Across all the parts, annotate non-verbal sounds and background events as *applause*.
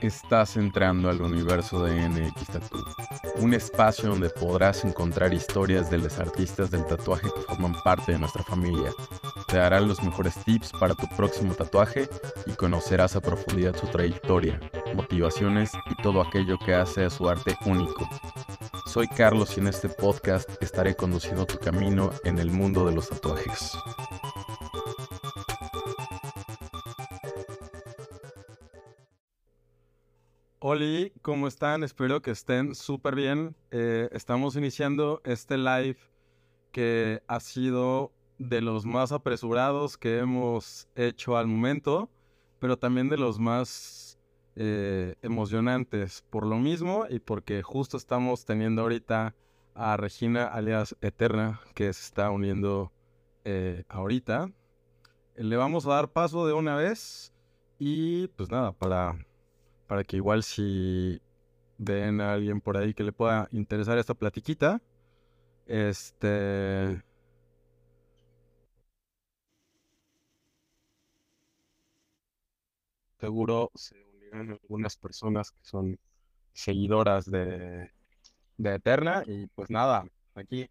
Estás entrando al universo de NX Tattoo, un espacio donde podrás encontrar historias de los artistas del tatuaje que forman parte de nuestra familia. Te darán los mejores tips para tu próximo tatuaje y conocerás a profundidad su trayectoria, motivaciones y todo aquello que hace a su arte único. Soy Carlos y en este podcast estaré conduciendo tu camino en el mundo de los tatuajes. Hola, ¿cómo están? Espero que estén súper bien. Eh, estamos iniciando este live que ha sido de los más apresurados que hemos hecho al momento, pero también de los más eh, emocionantes por lo mismo y porque justo estamos teniendo ahorita a Regina alias Eterna que se está uniendo eh, ahorita. Le vamos a dar paso de una vez y pues nada, para para que igual si ven a alguien por ahí que le pueda interesar esta platiquita, este... Seguro se unirán algunas personas que son seguidoras de, de Eterna y pues nada, aquí.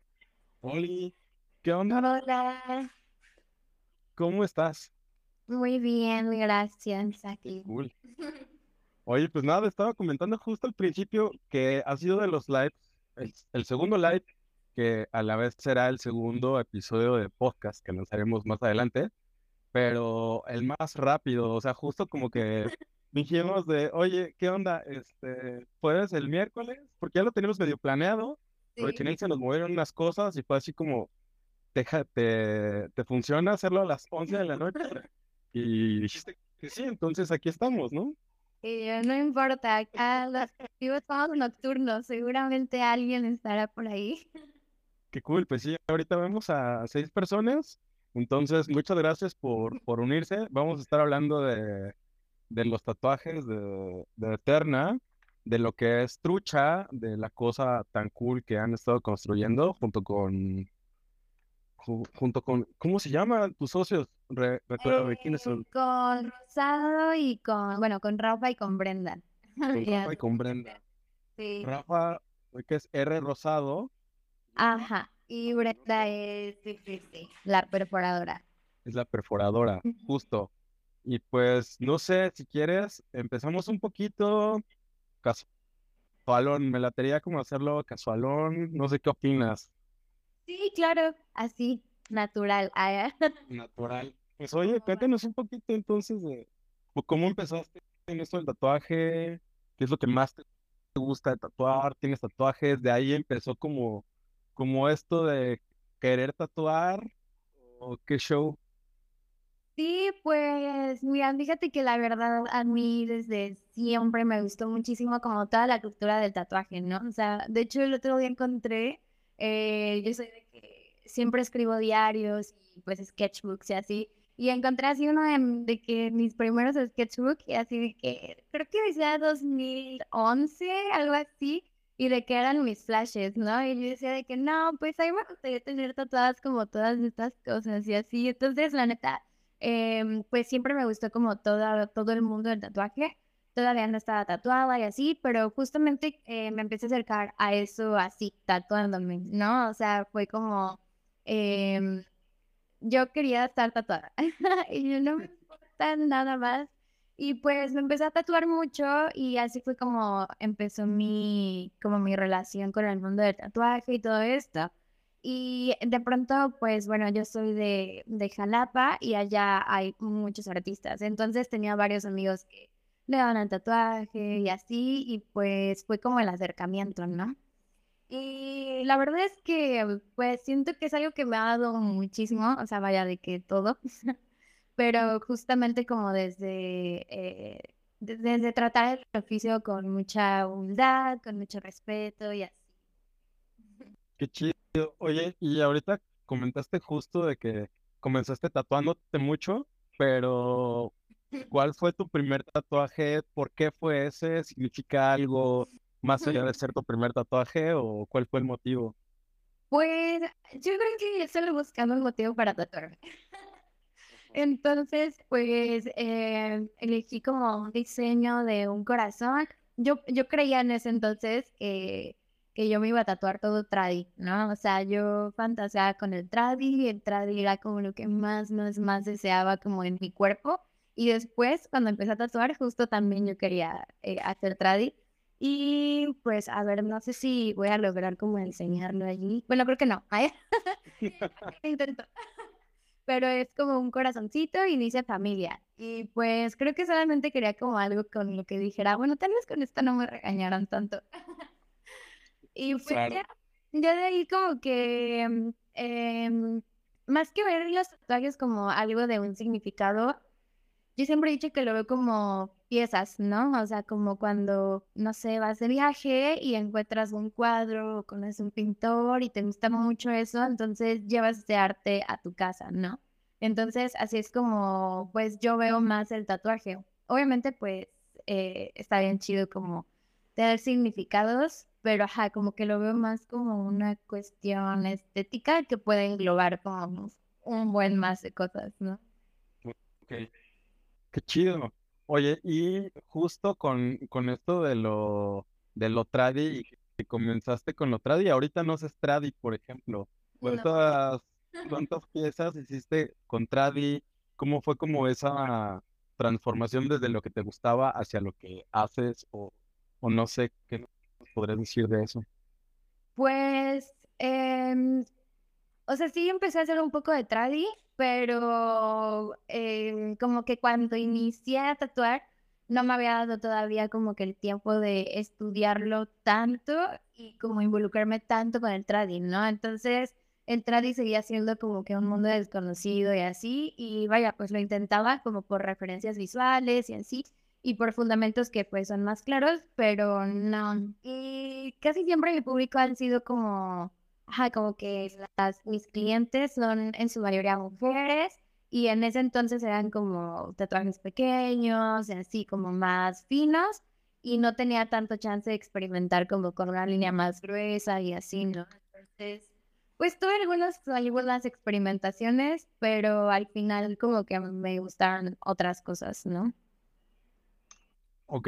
Oli, ¿qué onda? Hola, ¿Cómo estás? muy bien, gracias. Aquí. Cool. *laughs* Oye, pues nada, estaba comentando justo al principio que ha sido de los lives, el, el segundo live, que a la vez será el segundo episodio de podcast que lanzaremos más adelante, pero el más rápido, o sea, justo como que dijimos de, oye, ¿qué onda? Este, ¿puedes el miércoles? Porque ya lo tenemos medio planeado, porque en él se nos movieron unas cosas y fue así como, te, te funciona hacerlo a las 11 de la noche? Y dijiste que sí, entonces aquí estamos, ¿no? Y no importa, acá los activos somos nocturnos, seguramente alguien estará por ahí. Qué cool, pues sí, ahorita vemos a seis personas, entonces muchas gracias por, por unirse. Vamos a estar hablando de, de los tatuajes de, de Eterna, de lo que es trucha, de la cosa tan cool que han estado construyendo junto con, ju- junto con, ¿cómo se llaman tus socios? Re- recuérdame, ¿quiénes Eh, son? con Rosado y con, bueno, con Rafa y con Brenda. *laughs* Con Rafa y con Brenda. sí. Rafa, que es R Rosado, Ajá, y Brenda es, sí, sí, sí, la perforadora. es la perforadora, justo. Y pues, no sé, si quieres, empezamos un poquito casualón. Me latería como hacerlo casualón. No sé qué opinas. Sí, claro, así, natural. Ah, *laughs* Natural. Pues oye, cuéntanos un poquito entonces de pues, cómo empezaste en esto del tatuaje, qué es lo que más te gusta de tatuar, tienes tatuajes, de ahí empezó como, como esto de querer tatuar, o qué show. Sí, pues mira, fíjate que la verdad a mí desde siempre me gustó muchísimo como toda la cultura del tatuaje, ¿no? O sea, de hecho el otro día encontré, eh, yo soy de que siempre escribo diarios y pues sketchbooks y así, y encontré así uno de, que mis primeros sketchbooks y así de que creo que decía 2011, algo así, y de que eran mis flashes, ¿no? Y yo decía de que no, pues a mí me gustaría tener tatuadas como todas estas cosas y así, entonces la neta em, pues siempre me gustó como toda, todo el mundo del tatuaje. Todavía no estaba tatuada y así, pero justamente eh, me empecé a acercar a eso así, tatuándome, ¿no? O sea, fue como, em, yo quería estar tatuada *laughs* y yo no me importa nada más. Y pues me empecé a tatuar mucho y así fue como empezó mi, como mi relación con el mundo del tatuaje y todo esto. Y de pronto, pues bueno, yo soy de, de Jalapa y allá hay muchos artistas. Entonces tenía varios amigos que le daban el tatuaje y así, y pues fue como el acercamiento, ¿no? Y la verdad es que pues siento que es algo que me ha dado muchísimo, o sea, vaya de que todo, *laughs* pero justamente como desde, eh, de- desde tratar el oficio con mucha humildad, con mucho respeto y así. Qué chido. Oye, y ahorita comentaste justo de que comenzaste tatuándote mucho, pero ¿cuál fue tu primer tatuaje? ¿Por qué fue ese? ¿Significa algo más allá de ser tu primer tatuaje o cuál fue el motivo? Pues yo creo que yo solo buscaba un motivo para tatuarme. *laughs* Entonces, pues eh, elegí como un diseño de un corazón. Yo, yo creía en ese entonces que, que yo me iba a tatuar todo tradi, ¿no? O sea, yo fantaseaba con el tradi y el tradi era como lo que más, más, más deseaba como en mi cuerpo. Y después, cuando empecé a tatuar, justo también yo quería eh, hacer tradi. Y pues, a ver, no sé si voy a lograr como enseñarlo allí. Bueno, creo que no. *laughs* Intento. *laughs* Pero es como un corazoncito y dice familia. Y pues creo que solamente quería como algo con lo que dijera, bueno, tal vez con esto no me regañaran tanto. *laughs* y pues ya, de ahí como que, eh, más que ver los tatuajes como algo de un significado, yo siempre he dicho que lo veo como piezas, ¿no? O sea, como cuando, no sé, vas de viaje y encuentras un cuadro o conoces un pintor y te gusta mucho eso, entonces llevas ese arte a tu casa, ¿no? Entonces, así es como, pues yo veo más el tatuaje. Obviamente, pues eh, está bien chido como tener significados, pero ajá, como que lo veo más como una cuestión estética que puede englobar como un buen más de cosas, ¿no? Ok. Qué chido. Oye, y justo con, con esto de lo, de lo tradi, y que comenzaste con lo tradi, ahorita no haces tradi, por ejemplo. ¿Cuántas, *laughs* cuántas piezas hiciste con tradi? ¿Cómo fue como esa transformación desde lo que te gustaba hacia lo que haces? O, o no sé, ¿qué nos podrías decir de eso? Pues, em, o sea, sí empecé a hacer un poco de tradi, pero eh, como que cuando inicié a tatuar, no me había dado todavía como que el tiempo de estudiarlo tanto y como involucrarme tanto con el trading, ¿no? Entonces, el trading seguía siendo como que un mundo desconocido y así, y vaya, pues lo intentaba como por referencias visuales y así, y por fundamentos que pues son más claros, pero no. Y casi siempre mi público han sido como Ajá, como que las, mis clientes son en su mayoría mujeres y en ese entonces eran como tatuajes pequeños, así como más finos y no tenía tanto chance de experimentar como con una línea más gruesa y así, ¿no? Entonces, pues tuve algunas, algunas experimentaciones, pero al final como que me gustaron otras cosas, ¿no? Ok,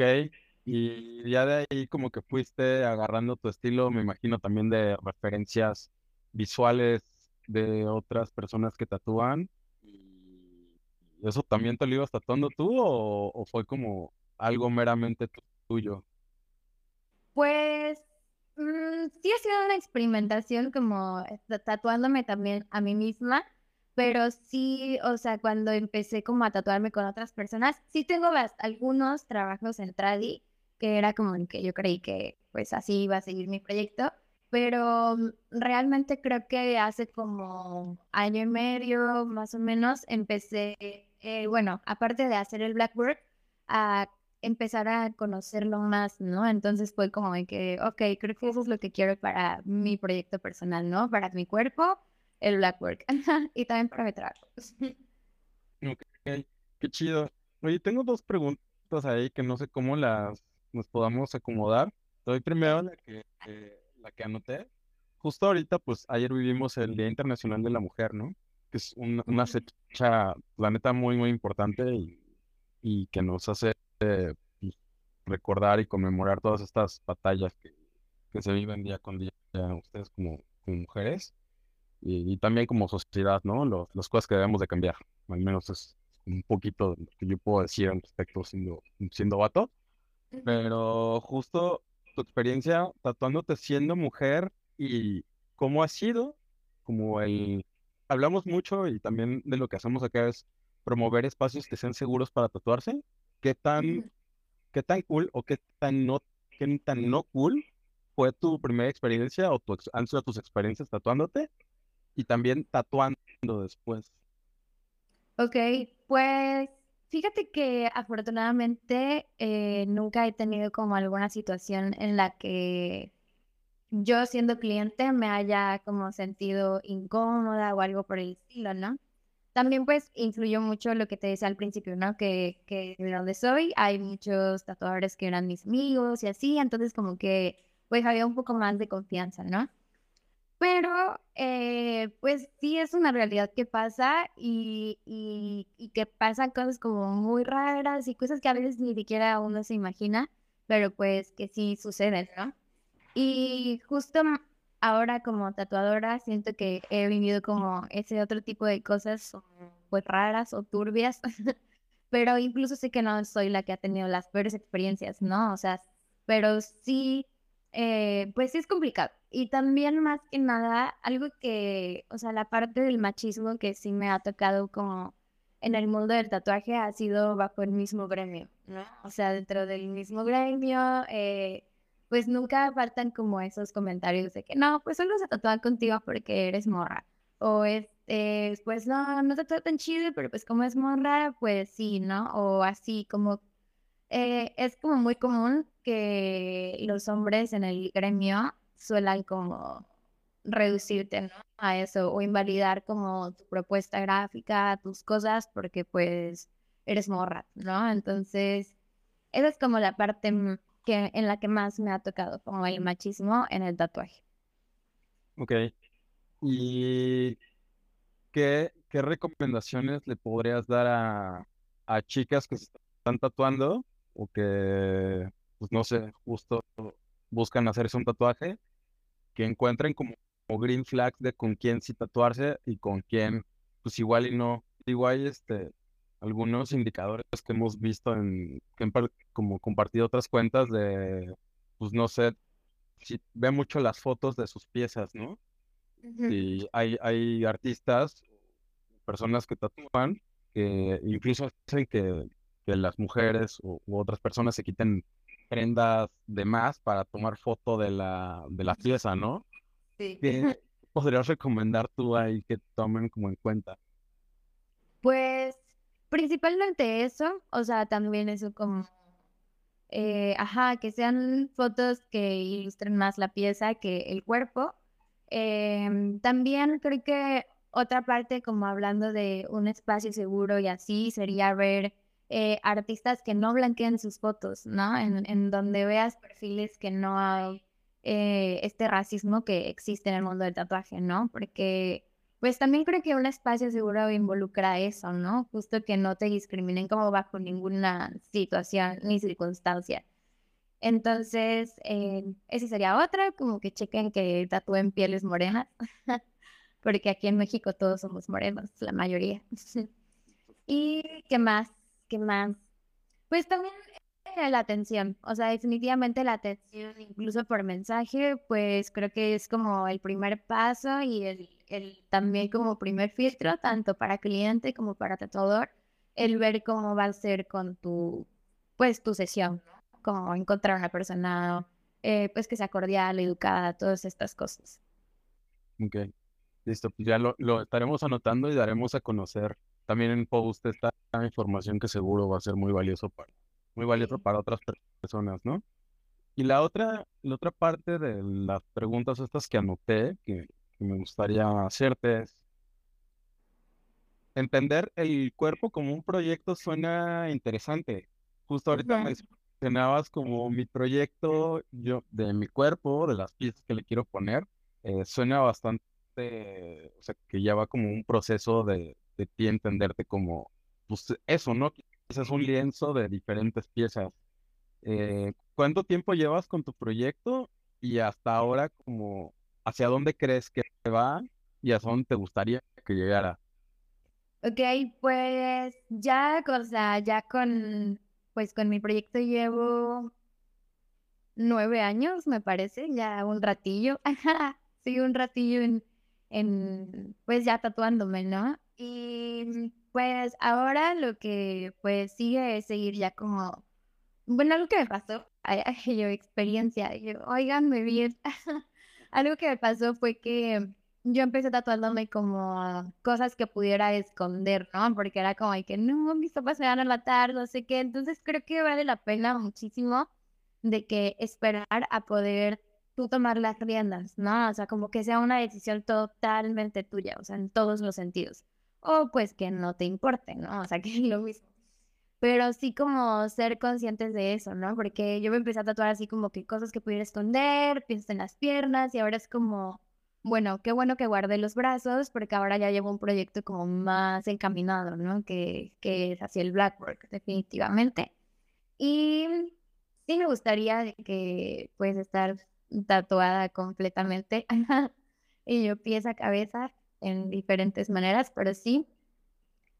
y ya de ahí como que fuiste agarrando tu estilo, me imagino también de referencias visuales de otras personas que tatúan. ¿Y eso también te lo ibas tatuando tú o, fue como algo meramente tuyo? Pues mm, sí ha sido una experimentación como tatuándome también a mí misma, pero sí, o sea, cuando empecé como a tatuarme con otras personas, sí tengo algunos trabajos en tradi que era como el que yo creí que pues así iba a seguir mi proyecto, pero mm, realmente creo que hace como año y medio más o menos empecé, eh, bueno, aparte de hacer el Blackboard, a empezar a conocerlo más, ¿no? Entonces fue como de que, ok, creo que eso es lo que quiero para mi proyecto personal, ¿no? Para mi cuerpo, el Blackwork *laughs* y también para mi trabajo. *laughs* Ok, qué chido. Oye, tengo dos preguntas ahí que no sé cómo las nos podamos acomodar. Doy primero la que, eh, la que anoté. Justo ahorita, pues ayer vivimos el Día Internacional de la Mujer, ¿no? Que es una fecha, la neta, muy, muy importante y, que nos hace eh, pues, recordar y conmemorar todas estas batallas que, que se viven día con día ustedes como, mujeres y, también como sociedad, ¿no? Los, las cosas que debemos de cambiar. Al menos es un poquito lo que yo puedo decir al respecto siendo, siendo vato. Pero justo tu experiencia tatuándote siendo mujer y cómo ha sido, como el... Hablamos mucho y también de lo que hacemos acá es promover espacios que sean seguros para tatuarse. ¿Qué tan, qué tan cool o qué tan no, qué tan no cool fue tu primera experiencia o tu, han sido tus experiencias tatuándote y también tatuando después? Ok, pues Fíjate que afortunadamente eh, nunca he tenido como alguna situación en la que yo siendo cliente me haya como sentido incómoda o algo por el estilo, ¿no? También pues influyó mucho lo que te decía al principio, ¿no? Que, que de donde soy hay muchos tatuadores que eran mis amigos y así, entonces como que pues había un poco más de confianza, ¿no? Pero, eh, pues sí es una realidad que pasa y, y, y, que pasan cosas como muy raras y cosas que a veces ni siquiera uno se imagina, pero pues que sí suceden, ¿no? Y justo ahora como tatuadora siento que he vivido como ese otro tipo de cosas pues raras o turbias, *laughs* pero incluso sé que no soy la que ha tenido las peores experiencias, ¿no? O sea, pero sí, eh, pues sí es complicado. Y también más que nada, algo que, o sea, la parte del machismo que sí me ha tocado como en el mundo del tatuaje ha sido bajo el mismo gremio, ¿no? O sea, dentro del mismo gremio, eh, pues nunca faltan como esos comentarios de que no, pues solo se tatúan contigo porque eres morra. O este, pues no, no te tatúa tan chido, pero pues como es morra, pues sí, ¿no? O así como eh, es como muy común que los hombres en el gremio suelan como reducirte ¿no? a eso o invalidar como tu propuesta gráfica, tus cosas, porque pues eres morra, ¿no? Entonces, esa es como la parte que, en la que más me ha tocado, como el machismo en el tatuaje. Ok. ¿Y qué, qué recomendaciones le podrías dar a, a chicas que se están tatuando o que, pues no sé, justo buscan hacerse un tatuaje, que encuentren como, green flags de con quién sí tatuarse y con quién, pues igual y no. Igual este, algunos indicadores que hemos visto en, que como compartido otras cuentas de, pues no sé, si ve mucho las fotos de sus piezas, ¿no? Y hay, hay artistas, personas que tatúan, que incluso dicen que, que las mujeres u, otras personas se quiten prendas de más para tomar foto de la, de la pieza, ¿no? Sí. ¿Qué podrías recomendar tú ahí que tomen como en cuenta? Pues Principalmente eso, o sea, también eso como, eh, ajá, que sean fotos que ilustren más la pieza que el cuerpo. Em, también creo que otra parte, como hablando de un espacio seguro y así, sería ver eh, artistas que no blanqueen sus fotos, ¿no? En, donde veas perfiles que no hay eh, este racismo que existe en el mundo del tatuaje, ¿no? Porque pues también creo que un espacio seguro involucra eso, ¿no? Justo que no te discriminen como bajo ninguna situación ni circunstancia. Entonces, eh, sería otra, como que chequen que tatúen pieles morenas, *laughs* porque aquí en México todos somos morenos, la mayoría. *laughs* ¿Y qué más? ¿Qué más? Pues también la atención, o sea, definitivamente la atención, incluso por mensaje, pues creo que es como el primer paso y el, el también como primer filtro, tanto para cliente como para tatuador, el ver cómo va a ser con tu, pues tu sesión, como encontrar una persona, eh, pues que sea cordial, educada, todas estas cosas. Ok, listo, pues ya lo, lo estaremos anotando y daremos a conocer también en post esta información que seguro va a ser muy valioso para muy valioso para otras personas, ¿no? Y la otra, la otra parte de las preguntas estas que anoté, que, me gustaría hacerte es, entender el cuerpo como un proyecto suena interesante. Justo ahorita mencionabas como mi proyecto yo de mi cuerpo, de las piezas que le quiero poner, eh, suena bastante, o sea, que ya va como un proceso de, de ti entenderte como, pues eso, ¿no? es un lienzo de diferentes piezas. Eh, ¿Cuánto tiempo llevas con tu proyecto y hasta ahora como hacia dónde crees que va y hacia dónde te gustaría que llegara? Ok, pues ya, o sea, ya con, pues con mi proyecto llevo nueve años, me parece, ya un ratillo, *laughs* sí, un ratillo en, en, pues ya tatuándome, ¿no? Y pues ahora lo que pues sigue es seguir ya como, bueno, algo que me pasó, yo experiencia, yo, oiganme bien, *laughs* algo que me pasó fue que yo empecé tatuándome como cosas que pudiera esconder, ¿no? Porque era como que no, mis papás me van a matar, no sé qué. Entonces creo que vale la pena muchísimo de que esperar a poder tú tomar las riendas, ¿no? O sea, como que sea una decisión totalmente tuya, o sea, en todos los sentidos o pues que no te importe, ¿no? O sea, que es lo mismo. Pero sí como ser conscientes de eso, ¿no? Porque yo me empecé a tatuar así como que cosas que pudiera esconder, pienso en las piernas y ahora es como, bueno, qué bueno que guardé los brazos porque ahora ya llevo un proyecto como más encaminado, ¿no? Que, que es hacia el Blackwork, definitivamente. Y sí me gustaría que pues estar tatuada completamente *laughs* y yo pieza cabeza en diferentes maneras, pero sí.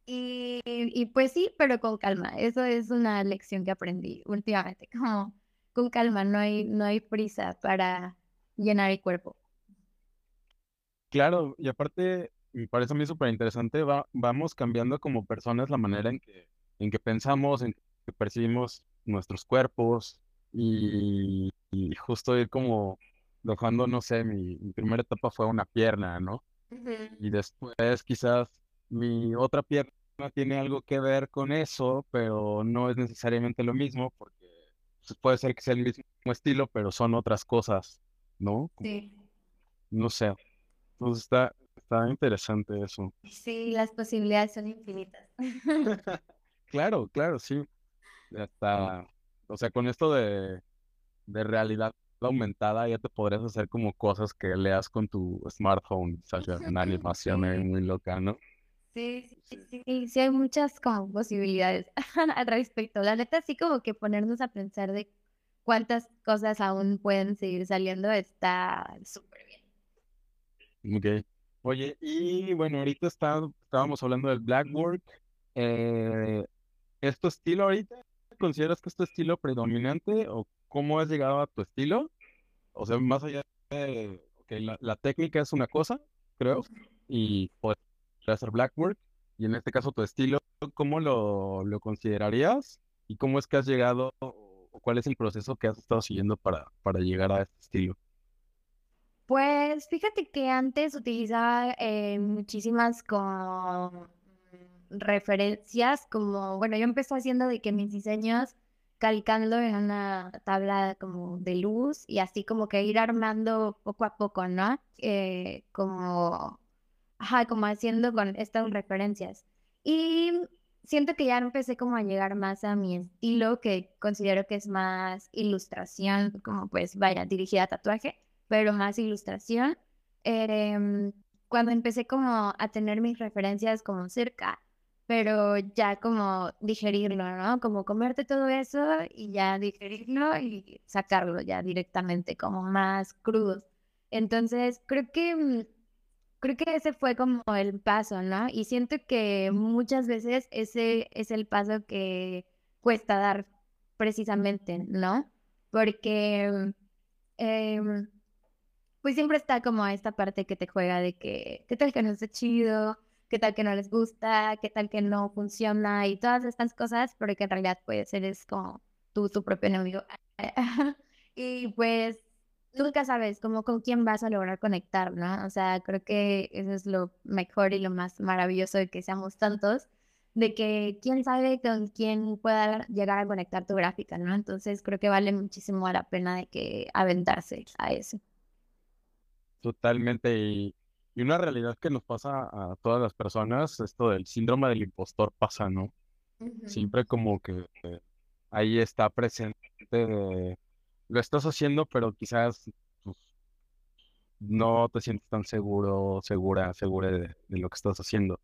Y, y, pues sí, pero con calma. Eso es una lección que aprendí últimamente, *laughs* como con calma, no hay, no hay prisa para llenar el cuerpo. Claro, y aparte, me parece a mí súper interesante, va, vamos cambiando como personas la manera en que, en que pensamos, en que percibimos nuestros cuerpos y, justo ir como dejando, no sé, mi, primera etapa fue una pierna, ¿no? Y después quizás mi otra pierna tiene algo que ver con eso, pero no es necesariamente lo mismo porque pues, puede ser que sea el mismo estilo, pero son otras cosas, ¿no? Sí. No sé. Entonces está, está interesante eso. Sí, las posibilidades son infinitas. *laughs* *laughs* claro, claro, sí. Está, o sea, con esto de, de realidad aumentada ya te podrías hacer como cosas que leas con tu smartphone, o sea, una animación muy loca, ¿no? Sí, sí, sí, sí, hay muchas como posibilidades *laughs* al respecto. La neta, sí como que ponernos a pensar de cuántas cosas aún pueden seguir saliendo está súper bien. Ok. Oye, y bueno, ahorita está, estábamos hablando del Blackwork. Eh, ¿Es tu estilo ahorita? ¿Consideras que es tu estilo predominante o cómo has llegado a tu estilo? O sea, más allá de okay, la, técnica es una cosa, creo, y puede ser Blackwork, y en este caso tu estilo, ¿cómo lo, lo considerarías? ¿Y cómo es que has llegado o cuál es el proceso que has estado siguiendo para, para llegar a este estilo? Pues fíjate que antes utilizaba eh, muchísimas como referencias, como, bueno, yo empecé haciendo de que mis diseños calcando en una tabla como de luz y así como que ir armando poco a poco, ¿no? Eh, como, ajá, como haciendo con estas referencias. Y siento que ya empecé como a llegar más a mi estilo, que considero que es más ilustración, como pues vaya, dirigida a tatuaje pero más ilustración. Em, cuando empecé como a tener mis referencias como cerca, pero ya como digerirlo, ¿no? Como comerte todo eso y ya digerirlo y sacarlo ya directamente, como más crudo. Entonces, creo que mm, creo que ese fue como el paso, ¿no? Y siento que muchas veces ese es el paso que cuesta dar precisamente, ¿no? Porque eh, pues siempre está como esta parte que te juega de que, ¿qué tal que no está chido? ¿Qué tal que no les gusta? ¿Qué tal que no funciona? Y todas estas cosas, pero que en realidad puede ser es como tú, tu propio enemigo. *laughs* y pues nunca sabes como con quién vas a lograr conectar, ¿no? O sea, creo que eso es lo mejor y lo más maravilloso de que seamos tantos, de que quién sabe con quién pueda llegar a conectar tu gráfica, ¿no? Entonces creo que vale muchísimo la pena de que aventarse a eso. Totalmente. Y, una realidad que nos pasa a todas las personas, esto del síndrome del impostor pasa, ¿no? Siempre como que ahí está presente lo estás haciendo, pero quizás pues, no te sientes tan seguro, segura, segura de, lo que estás haciendo.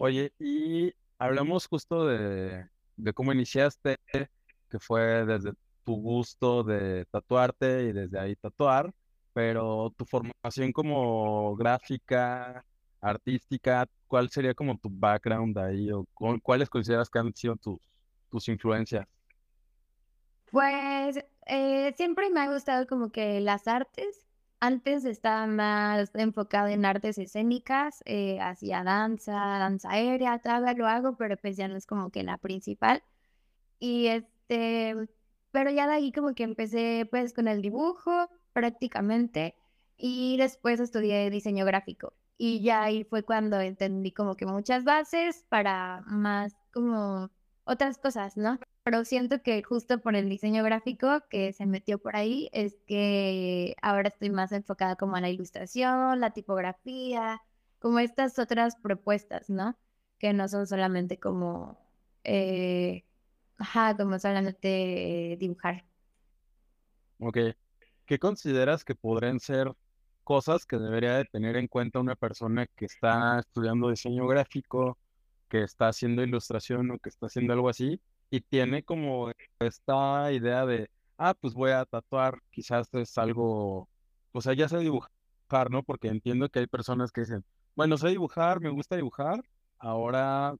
Oye, y hablamos justo de, de cómo iniciaste, que fue desde tu gusto de tatuarte y desde ahí tatuar pero tu formación como gráfica, artística, ¿cuál sería como tu background ahí o cuáles consideras que han sido tus, tus influencias? Pues eh, siempre me ha gustado como que las artes. Antes estaba más enfocado en artes escénicas, eh, hacía danza, danza aérea, todavía lo hago, pero pues ya no es como que la principal. Y este, pero ya de ahí como que empecé pues con el dibujo, prácticamente y después estudié diseño gráfico y ya ahí fue cuando entendí como que muchas bases para más como otras cosas, ¿no? Pero siento que justo por el diseño gráfico que se metió por ahí es que ahora estoy más enfocada como a la ilustración, la tipografía, como estas otras propuestas, ¿no? Que no son solamente como, eh, ajá, como solamente dibujar. Ok, ¿qué consideras que podrían ser cosas que debería de tener en cuenta una persona que está estudiando diseño gráfico, que está haciendo ilustración o que está haciendo algo así, y tiene como esta idea de, ah, pues voy a tatuar, quizás es algo, o sea, ya sé dibujar, ¿no? Porque entiendo que hay personas que dicen, bueno, sé dibujar, me gusta dibujar, ahora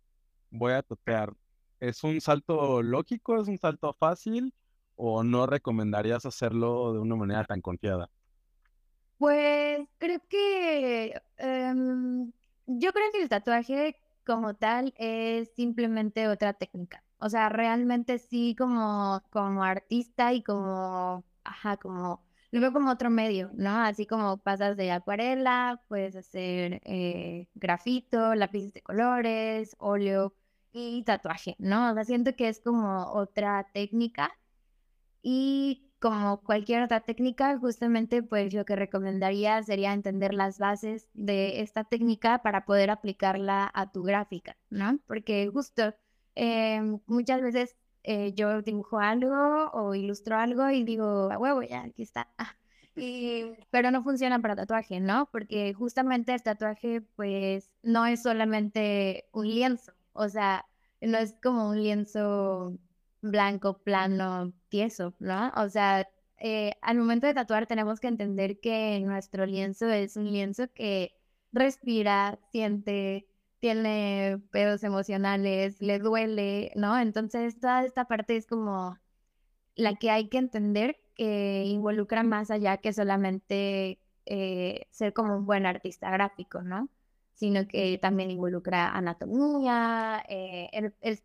voy a tatuar. ¿Es un salto lógico? ¿Es un salto fácil? ¿O no recomendarías hacerlo de una manera tan confiada? Pues creo que em, yo creo que el tatuaje como tal es simplemente otra técnica. O sea, realmente sí como, como artista y como, ajá, como, lo veo como otro medio, ¿no? Así como pasas de acuarela, puedes hacer eh, grafito, lápices de colores, óleo y tatuaje, ¿no? O sea, siento que es como otra técnica y como cualquier otra técnica, justamente pues lo que recomendaría sería entender las bases de esta técnica para poder aplicarla a tu gráfica, ¿no? Porque justo Em, muchas veces eh, yo dibujo algo o ilustro algo y digo, a huevo, ya, aquí está. *laughs* Y, pero no funciona para tatuaje, ¿no? Porque justamente el tatuaje, pues, no es solamente un lienzo, o sea, no es como un lienzo blanco, plano, tieso, ¿no? O sea, eh, al momento de tatuar tenemos que entender que nuestro lienzo es un lienzo que respira, siente, tiene pedos emocionales, le duele, ¿no? Entonces toda esta parte es como la que hay que entender que involucra más allá que solamente eh, ser como un buen artista gráfico, ¿no? Sino que también involucra anatomía, eh, el, el,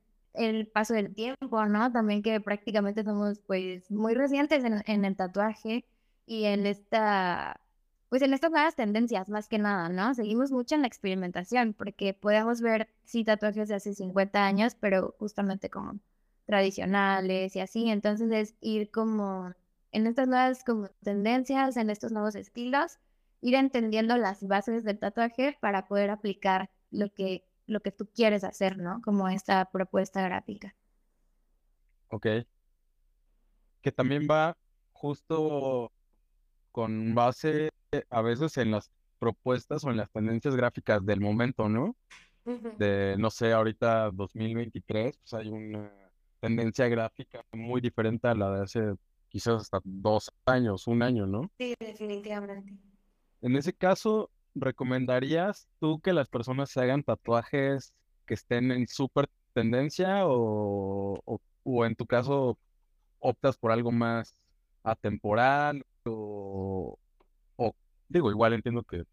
paso del tiempo, ¿no? También que prácticamente somos pues muy recientes en, en el tatuaje y en esta pues en estas nuevas tendencias, más que nada, ¿no? Seguimos mucho en la experimentación, porque podemos ver, sí, tatuajes de hace 50 años, pero justamente como tradicionales y así, entonces es ir como en estas nuevas como tendencias, en estos nuevos estilos, ir entendiendo las bases del tatuaje para poder aplicar lo que, lo que tú quieres hacer, ¿no? Como esta propuesta gráfica. Ok. Que también va justo con base a veces en las propuestas o en las tendencias gráficas del momento, ¿no? De, no sé, ahorita 2023, pues hay una tendencia gráfica muy diferente a la de hace quizás hasta dos años, un año, ¿no? Sí, definitivamente. En ese caso, ¿recomendarías tú que las personas se hagan tatuajes que estén en súper tendencia o, o en tu caso optas por algo más atemporal o, Digo, igual entiendo que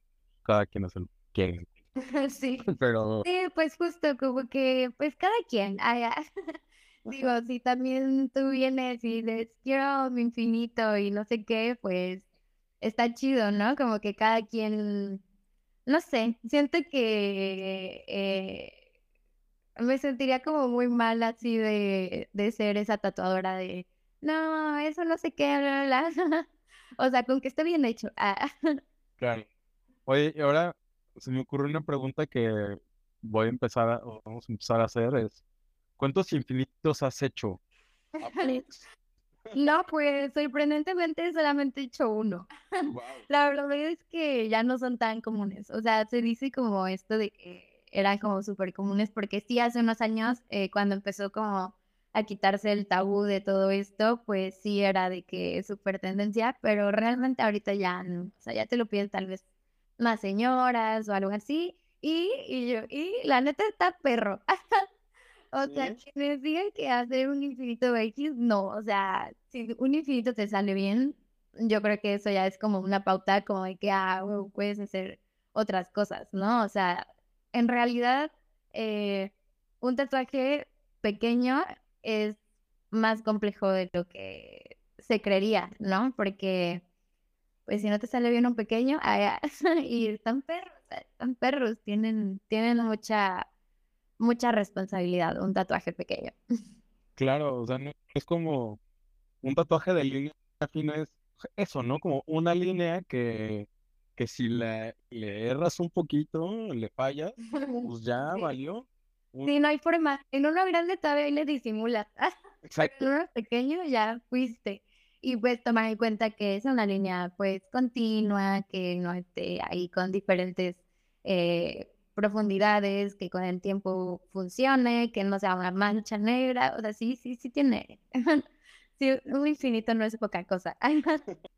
cada quien hace lo que *laughs* Sí. *laughs* Pero. Sí, pues justo como que, pues cada quien. Ah, *laughs* Digo, si también tú vienes y les quiero mi infinito y no sé qué, pues está chido, ¿no? Como que cada quien, no sé, siento que eh, me sentiría como muy mal así de, de ser esa tatuadora de, no, eso no sé qué, bla, bla, bla. *laughs* O sea, con que esté bien hecho. Ah. *laughs* Claro. Oye, y ahora se me ocurre una pregunta que voy a empezar a, vamos a empezar a hacer es, ¿cuántos infinitos has hecho? *laughs* No, pues sorprendentemente solamente he hecho uno. La verdad es que ya no son tan comunes. O sea, se dice como esto de que eran como súper comunes, porque sí, hace unos años, eh, cuando empezó como a quitarse el tabú de todo esto, pues sí era de que es súper tendencia, pero realmente ahorita ya no, o sea, ya te lo piden tal vez más señoras o algo así, y, y yo, y la neta está perro. *laughs* o sea, que me digan que hacer un infinito X, no, o sea, si un infinito te sale bien, yo creo que eso ya es como una pauta como de que, ah, puedes hacer otras cosas, ¿no? O sea, en realidad, eh, un tatuaje pequeño es más complejo de lo que se creería, ¿no? Porque, pues si no te sale bien un pequeño, *laughs* y están perros, están perros, tienen, tienen mucha, mucha responsabilidad, un tatuaje pequeño. *laughs* Claro, o sea, no, es como un tatuaje de línea fina, es eso, ¿no? Como una línea que, que si le, le erras un poquito, le fallas, *laughs* pues ya valió. Sí, no hay forma. En uno grande todavía le disimulas. *laughs* Exacto. En uno pequeño ya fuiste. y pues tomar en cuenta que es una línea pues continua, que no esté ahí con diferentes eh, profundidades, que con el tiempo funcione, que no sea una mancha negra, o sea, sí, sí, sí tiene. *laughs* sí, un infinito no es poca cosa. *laughs*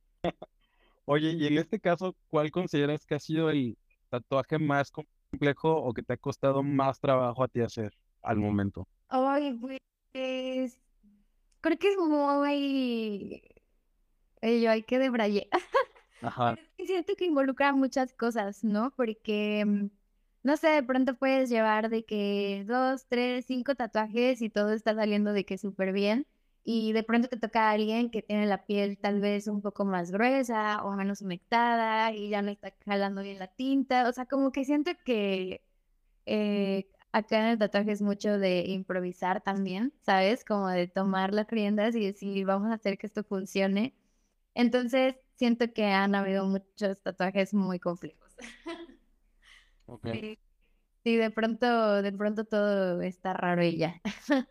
Oye, y en este caso, ¿cuál consideras que ha sido el tatuaje más complejo o que te ha costado más trabajo a ti hacer al momento? Ay, pues creo que es muy yo hay *laughs* que debrayé. Ajá. siento que involucra muchas cosas, ¿no? Porque, mm, no sé, de pronto puedes llevar de que dos, tres, cinco tatuajes y todo está saliendo de que súper bien. Y de pronto te toca a alguien que tiene la piel tal vez un poco más gruesa o menos humectada y ya no está jalando bien la tinta. O sea, como que siento que eh, acá en el tatuaje es mucho de improvisar también, ¿sabes? Como de tomar las riendas y decir, vamos a hacer que esto funcione entonces, siento que han habido muchos tatuajes muy complejos. *laughs* Okay. Sí, de pronto, de pronto todo está raro y ya. *laughs*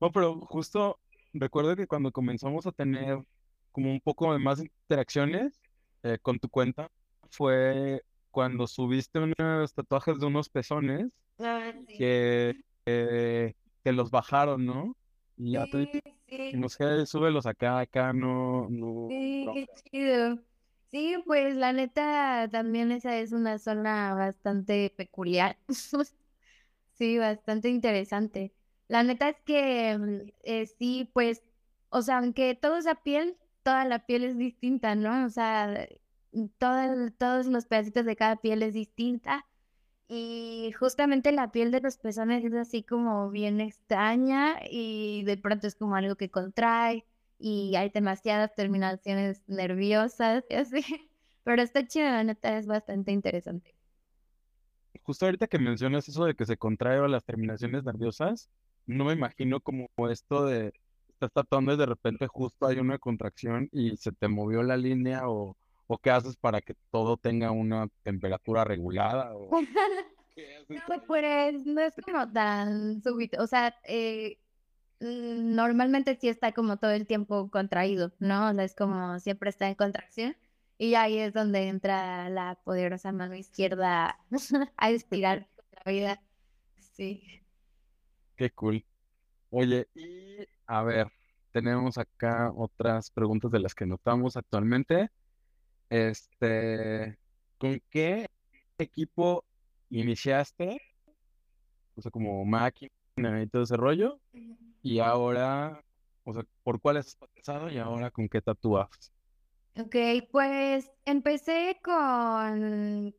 no, pero justo recuerdo que cuando comenzamos a tener como un poco de más interacciones eh, con tu cuenta, fue cuando subiste unos tatuajes de unos pezones ah, que, que los bajaron, ¿no? Y ya sí, sí. no sé, súbelos acá, acá, no, no. Sí, qué chido. Sí, pues la neta también esa es una zona bastante peculiar. *laughs* Sí, bastante interesante. La neta es que mm, eh, sí, pues, o sea, aunque todo esa piel, toda la piel es distinta, ¿no? O sea, todos los pedacitos de cada piel es distinta. Y justamente la piel de los pezones es así como bien extraña y de pronto es como algo que contrae y hay demasiadas terminaciones nerviosas y así. *laughs* Pero esta chido, la neta, es bastante interesante. Justo ahorita que mencionas eso de que se contrae las terminaciones nerviosas, no me imagino como esto de estás tatuando y de repente justo hay una contracción y se te movió la línea o ¿O qué haces para que todo tenga una temperatura regulada? O... *laughs* no, pues no es como tan súbito. O sea, eh, normalmente sí está como todo el tiempo contraído, ¿no? O sea, es como siempre está en contracción. Y ahí es donde entra la poderosa mano izquierda *laughs* a estirar la vida. Sí. Qué cool. Oye, y a ver, tenemos acá otras preguntas de las que notamos actualmente. Este, ¿con qué equipo iniciaste? O sea, como máquina y todo ese rollo. Y ahora, o sea, ¿por cuál has pasado y ahora con qué tatúas? Ok, pues empecé con...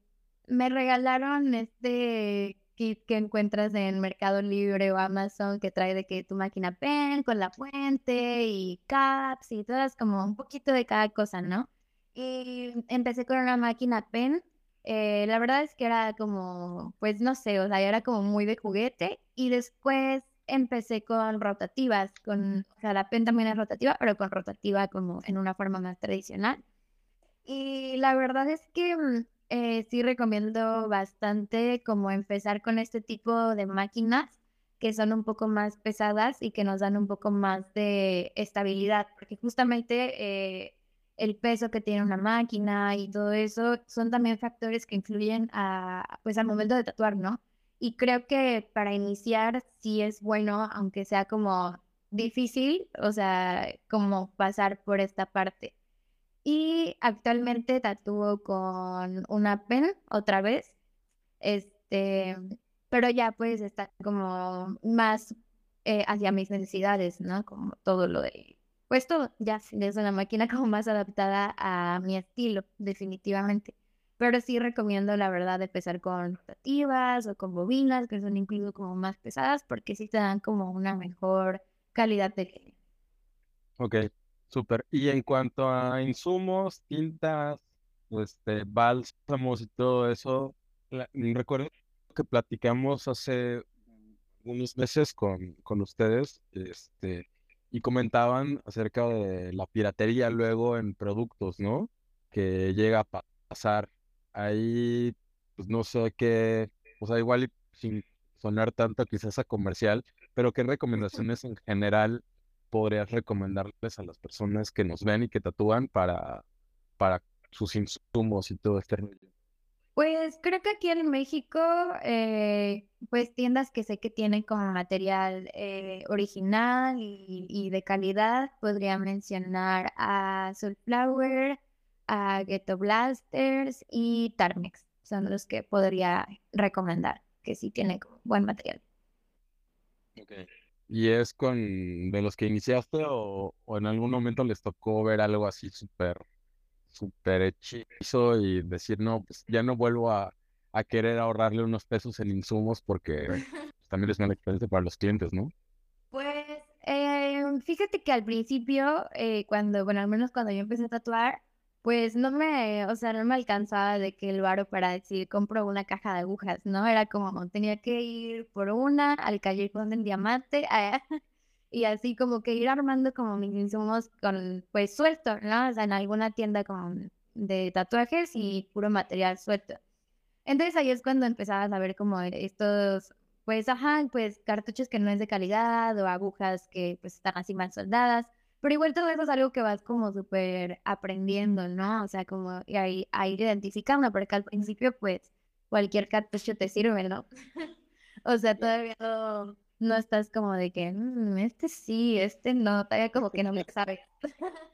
Me regalaron este kit que encuentras en Mercado Libre o Amazon que trae de que tu máquina pen con la fuente y caps y todas como un poquito de cada cosa, ¿no? Y empecé con una máquina pen. Eh, la verdad es que era como, pues no sé, o sea, era como muy de juguete. Y después empecé con rotativas, con, o sea, la pen también es rotativa, pero con rotativa como en una forma más tradicional. Y la verdad es que mm, eh, sí recomiendo bastante como empezar con este tipo de máquinas que son un poco más pesadas y que nos dan un poco más de estabilidad, porque justamente eh, el peso que tiene una máquina y todo eso son también factores que influyen a, pues al momento de tatuar, ¿no? Y creo que para iniciar sí es bueno, aunque sea como difícil, o sea, como pasar por esta parte. Y actualmente tatúo con una pen otra vez, este, pero ya pues está como más eh, hacia mis necesidades, ¿no? Como todo lo de pues todo, ya es una máquina *laughs* como más adaptada a mi estilo, definitivamente. Pero sí recomiendo, la verdad, empezar con rotativas o con bobinas, que son incluso como más pesadas, porque sí te dan como una mejor calidad de línea. Ok, súper. Y en cuanto a insumos, tintas, este, bálsamos y todo eso, recuerdo que platicamos hace unos meses con, con ustedes, este, y comentaban acerca de la piratería luego en productos, ¿no? Que llega a pasar. Ahí, pues no sé qué, o sea, igual sin sonar tanto quizás a comercial, pero qué recomendaciones en general podrías recomendarles a las personas que nos ven y que tatúan para, para sus insumos y todo este rollo? Pues creo que aquí en México, eh, pues tiendas que sé que tienen como material eh, original y, de calidad, podría mencionar a Soulflower, a Ghetto Blasters y Tarmex. Son los que podría recomendar, que sí tienen buen material. Okay. ¿Y es con de los que iniciaste o, o en algún momento les tocó ver algo así súper súper hechizo y decir, no, pues ya no vuelvo a, querer ahorrarle unos pesos en insumos porque también es una experiencia para los clientes, ¿no? Pues eh, fíjate que al principio, eh, cuando, bueno, al menos cuando yo empecé a tatuar, pues no me, o sea, no me alcanzaba de que el varo para decir, compro una caja de agujas, ¿no? Era como, tenía que ir por una al callejón del diamante, *laughs* y así como que ir armando como mis insumos con, pues suelto, ¿no? O sea, en alguna tienda con, de tatuajes y puro material suelto. Entonces ahí es cuando empezabas a ver como estos, pues, ajá, pues cartuchos que no es de calidad o agujas que pues están así mal soldadas. Pero igual todo eso es algo que vas como súper aprendiendo, ¿no? O sea, como a, a ir identificando, porque al principio pues cualquier cartucho te sirve, ¿no? *laughs* o sea, todavía no no estás como de que, mm, este sí, este no, todavía *laughs* como que no me sabe. *laughs*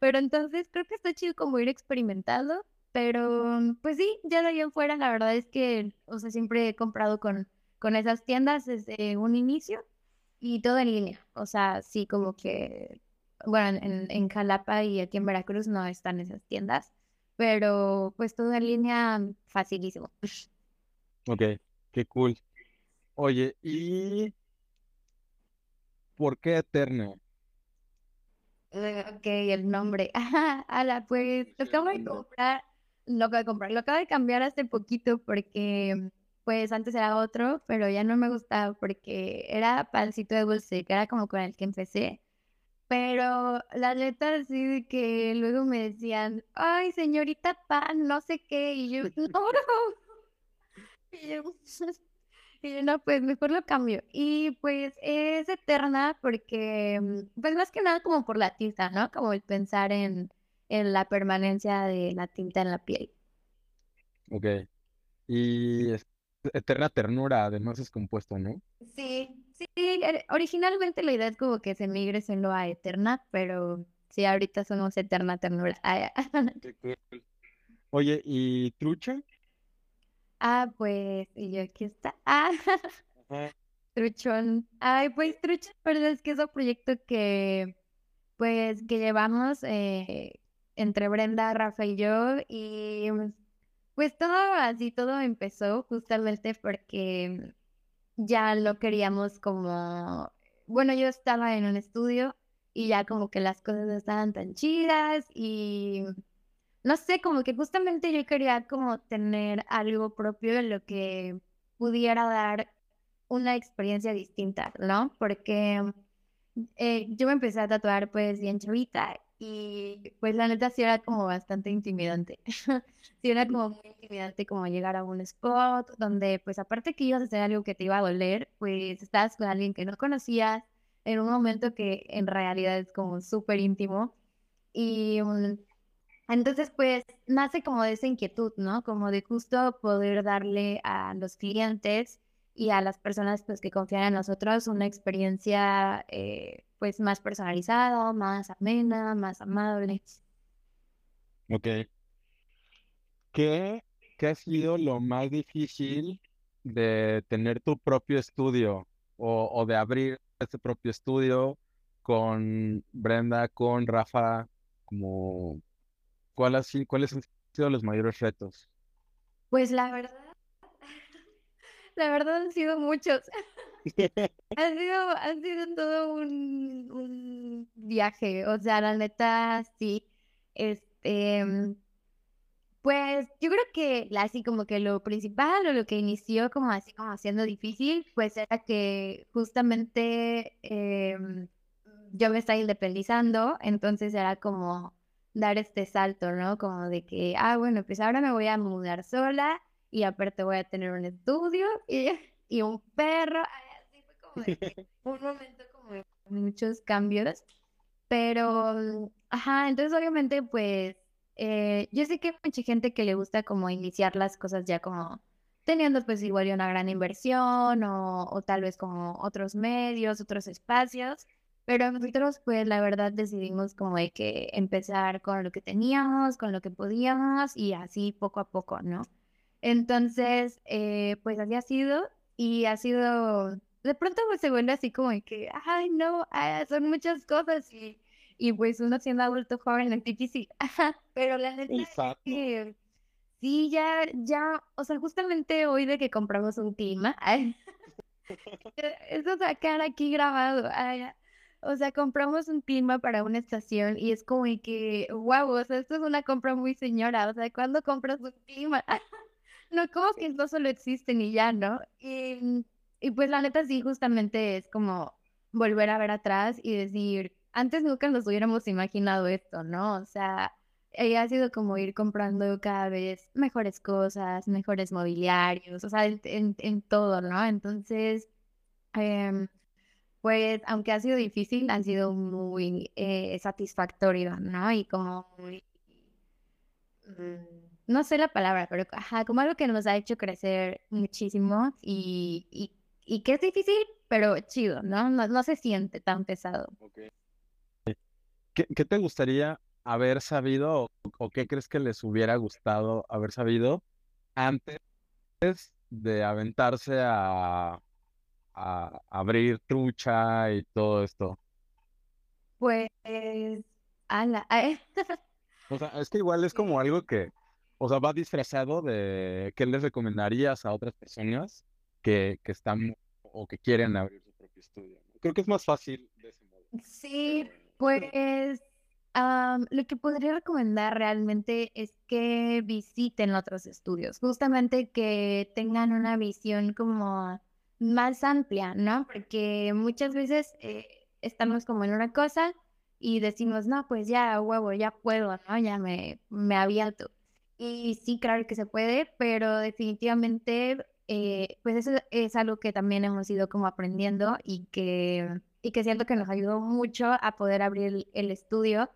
pero entonces creo que está chido como ir experimentando, pero pues sí, ya de ahí en fuera la verdad es que, o sea, siempre he comprado con, con esas tiendas desde un inicio y todo en línea, o sea, sí como que, bueno, en, en Jalapa y aquí en Veracruz no están esas tiendas, pero pues todo en línea facilísimo. Ok, qué cool. Oye, y ¿Por qué Eterna? Eh, ok, el nombre. *laughs* Ala, pues lo acabo de comprar, lo acabo de comprar, lo acabo de cambiar hace poquito porque pues antes era otro, pero ya no me gustaba porque era pancito de dulce, que era como con el que empecé. Pero la neta sí de que luego me decían, ay señorita pan, no sé qué, y yo, no, *laughs* no. Y yo, *laughs* y no, pues mejor lo cambio. Y pues es eterna porque, mm, pues más que nada como por la tinta, ¿no? Como el pensar en, en la permanencia de la tinta en la piel. Ok. Y eterna ternura, además es compuesto, ¿no? Sí, sí. Eh, originalmente la idea es como que se migre solo a eterna, pero sí, ahorita somos eterna ternura. Oye, ¿y trucha? Ah, pues, y yo aquí está. Ah, *laughs* Truchón. Ay, pues Truchón, pero es que es un proyecto que, pues, que llevamos eh, entre Brenda, Rafa y yo, y pues todo así, todo empezó justamente porque ya lo queríamos como, bueno, yo estaba en un estudio y ya como que las cosas estaban tan chidas y no sé, como que justamente yo quería como tener algo propio en lo que pudiera dar una experiencia distinta, ¿no? Porque eh, yo me empecé a tatuar pues bien chavita y pues la neta sí era como bastante intimidante. *laughs* sí era como muy intimidante como llegar a un spot donde pues aparte que ibas a hacer algo que te iba a doler, pues estabas con alguien que no conocías en un momento que en realidad es como súper íntimo y entonces, pues nace como de esa inquietud, ¿no? Como de justo poder darle a los clientes y a las personas pues, que confían en nosotros una experiencia eh, pues más personalizada, más amena, más amable. Ok. ¿Qué, ¿Qué ha sido lo más difícil de tener tu propio estudio o, o de abrir este propio estudio con Brenda, con Rafa, como ¿Cuál ¿Cuáles han sido los mayores retos? Pues la verdad, la verdad han sido muchos. *laughs* han sido, han sido todo un, un viaje. O sea, la neta, sí. Este, pues yo creo que así como que lo principal o lo que inició como así como siendo difícil, pues era que justamente em, yo me estaba independizando, entonces era como dar este salto, ¿no? Como de que, ah, bueno, pues ahora me voy a mudar sola y aparte voy a tener un estudio y, *laughs* y un perro. así fue como de *laughs* un momento como muchos cambios, pero, ajá, entonces obviamente pues eh, yo sé que hay mucha gente que le gusta como iniciar las cosas ya como teniendo pues igual una gran inversión o, o tal vez como otros medios, otros espacios, pero nosotros pues la verdad decidimos como de que empezar con lo que teníamos, con lo que podíamos y así poco a poco, ¿no? Entonces, eh, pues así ha sido y ha sido, de pronto pues se vuelve así como que, ay no, ah, son muchas cosas y, y pues uno siendo adulto joven es difícil, *laughs* pero la neta es que sí, ya, ya, o sea, justamente hoy de que compramos un clima, *laughs* eso sacar aquí grabado, ay, o sea, compramos un clima para una estación y es como que, wow, o sea, esto es una compra muy señora, o sea, ¿cuándo compras un clima? *laughs* no, como que no solo existen y ya, ¿no? Y, y pues la neta sí, justamente es como volver a ver atrás y decir, antes nunca nos hubiéramos imaginado esto, ¿no? O sea, eh, ha sido como ir comprando cada vez mejores cosas, mejores mobiliarios, o sea, en, en, todo, ¿no? Entonces, eh, pues aunque ha sido difícil, ha sido muy eh, satisfactorio, ¿no? Y como muy, mm, no sé la palabra, pero ajá, como algo que nos ha hecho crecer muchísimo y, y, y que es difícil, pero chido, ¿no? No, no se siente tan pesado. ¿Qué, ¿Qué, te gustaría haber sabido o, o qué crees que les hubiera gustado haber sabido antes de aventarse a a abrir trucha y todo esto? Pues, ala. *laughs* o sea, es que igual es como algo que, o sea, va disfrazado de qué les recomendarías a otras personas que, que están o que quieren abrir su propio estudio. Creo que es más fácil de ese modo. Sí, pues lo que podría recomendar realmente es que visiten otros estudios, justamente que tengan una visión como más amplia, ¿no? Porque muchas veces eh, estamos como en una cosa y decimos, no, pues ya, huevo, ya puedo, ¿no? Ya me, me aviento. Y sí, claro que se puede, pero definitivamente, eh, pues eso es algo que también hemos ido como aprendiendo y que, y que siento que nos ayudó mucho a poder abrir el estudio.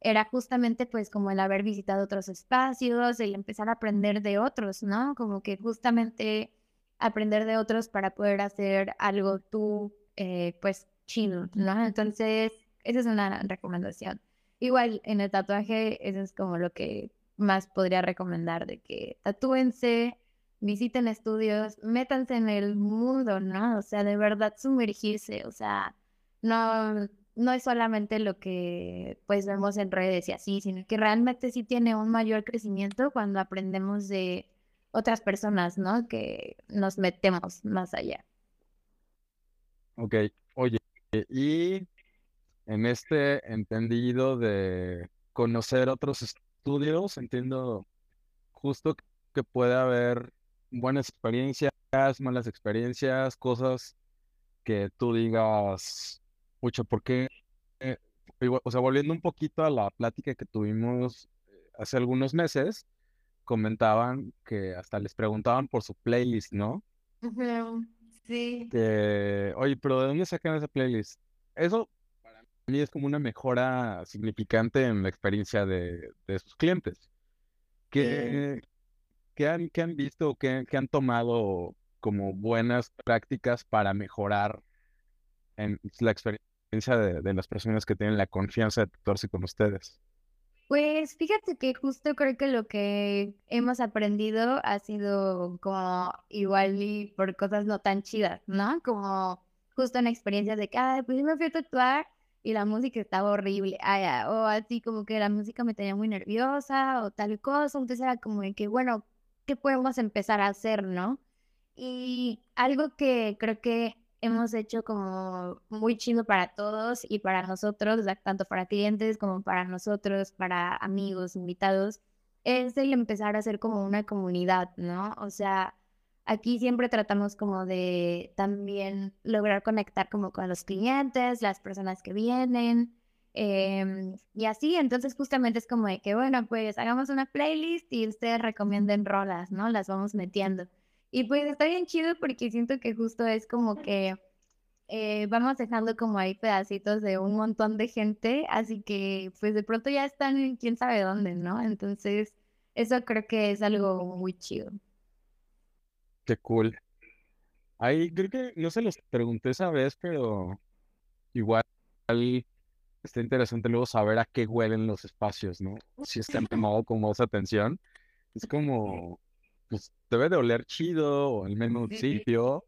Era justamente pues como el haber visitado otros espacios, el empezar a aprender de otros, ¿no? Como que justamente aprender de otros para poder hacer algo tú, eh, pues, chido, ¿no? Entonces, esa es una recomendación. Igual, en el tatuaje, eso es como lo que más podría recomendar, de que tatúense, visiten estudios, métanse en el mundo, ¿no? O sea, de verdad sumergirse, o sea, no, no es solamente lo que pues vemos en redes y así, sino que realmente sí tiene un mayor crecimiento cuando aprendemos de otras personas, ¿no? Que nos metemos más allá. Ok, oye, y en este entendido de conocer otros estudios, entiendo justo que puede haber buenas experiencias, malas experiencias, cosas que tú digas, mucho, porque, eh, o sea, volviendo un poquito a la plática que tuvimos eh, hace algunos meses, comentaban que hasta les preguntaban por su playlist, ¿no? Sí. oye, pero ¿de dónde sacan esa playlist? Eso mí es como una mejora significante en la experiencia de, sus clientes. ¿Qué, han, han, visto o qué, han tomado como buenas prácticas para mejorar en la experiencia de, de las personas que tienen la confianza de tatuarse con ustedes? Pues fíjate que justo creo que lo que hemos aprendido ha sido como igual y por cosas no tan chidas, ¿no? Como justo una experiencia de que, ay, pues yo me fui a tatuar y la música estaba horrible, ay, o así como que la música me tenía muy nerviosa o tal cosa, entonces era como de que, bueno, ¿qué podemos empezar a hacer, no? Y algo que creo que hemos hecho como muy chido para todos y para nosotros, tanto para clientes como para nosotros, para amigos, invitados, es el empezar a ser como una comunidad, ¿no? O sea, aquí siempre tratamos como de también lograr conectar como con los clientes, las personas que vienen. Em, y así, entonces justamente es como de que, bueno, pues hagamos una playlist y ustedes recomienden rolas, ¿no? Las vamos metiendo. Y pues está bien chido porque siento que justo es como que eh, vamos dejando como ahí pedacitos de un montón de gente, así que pues de pronto ya están en quién sabe dónde, ¿no? Entonces, eso creo que es algo muy chido. Qué cool. Ahí creo que no se los pregunté esa vez, pero igual está interesante luego saber a qué huelen los espacios, ¿no? Si están tomado *laughs* como esa atención. Es como, pues debe de oler chido o al menos sitio.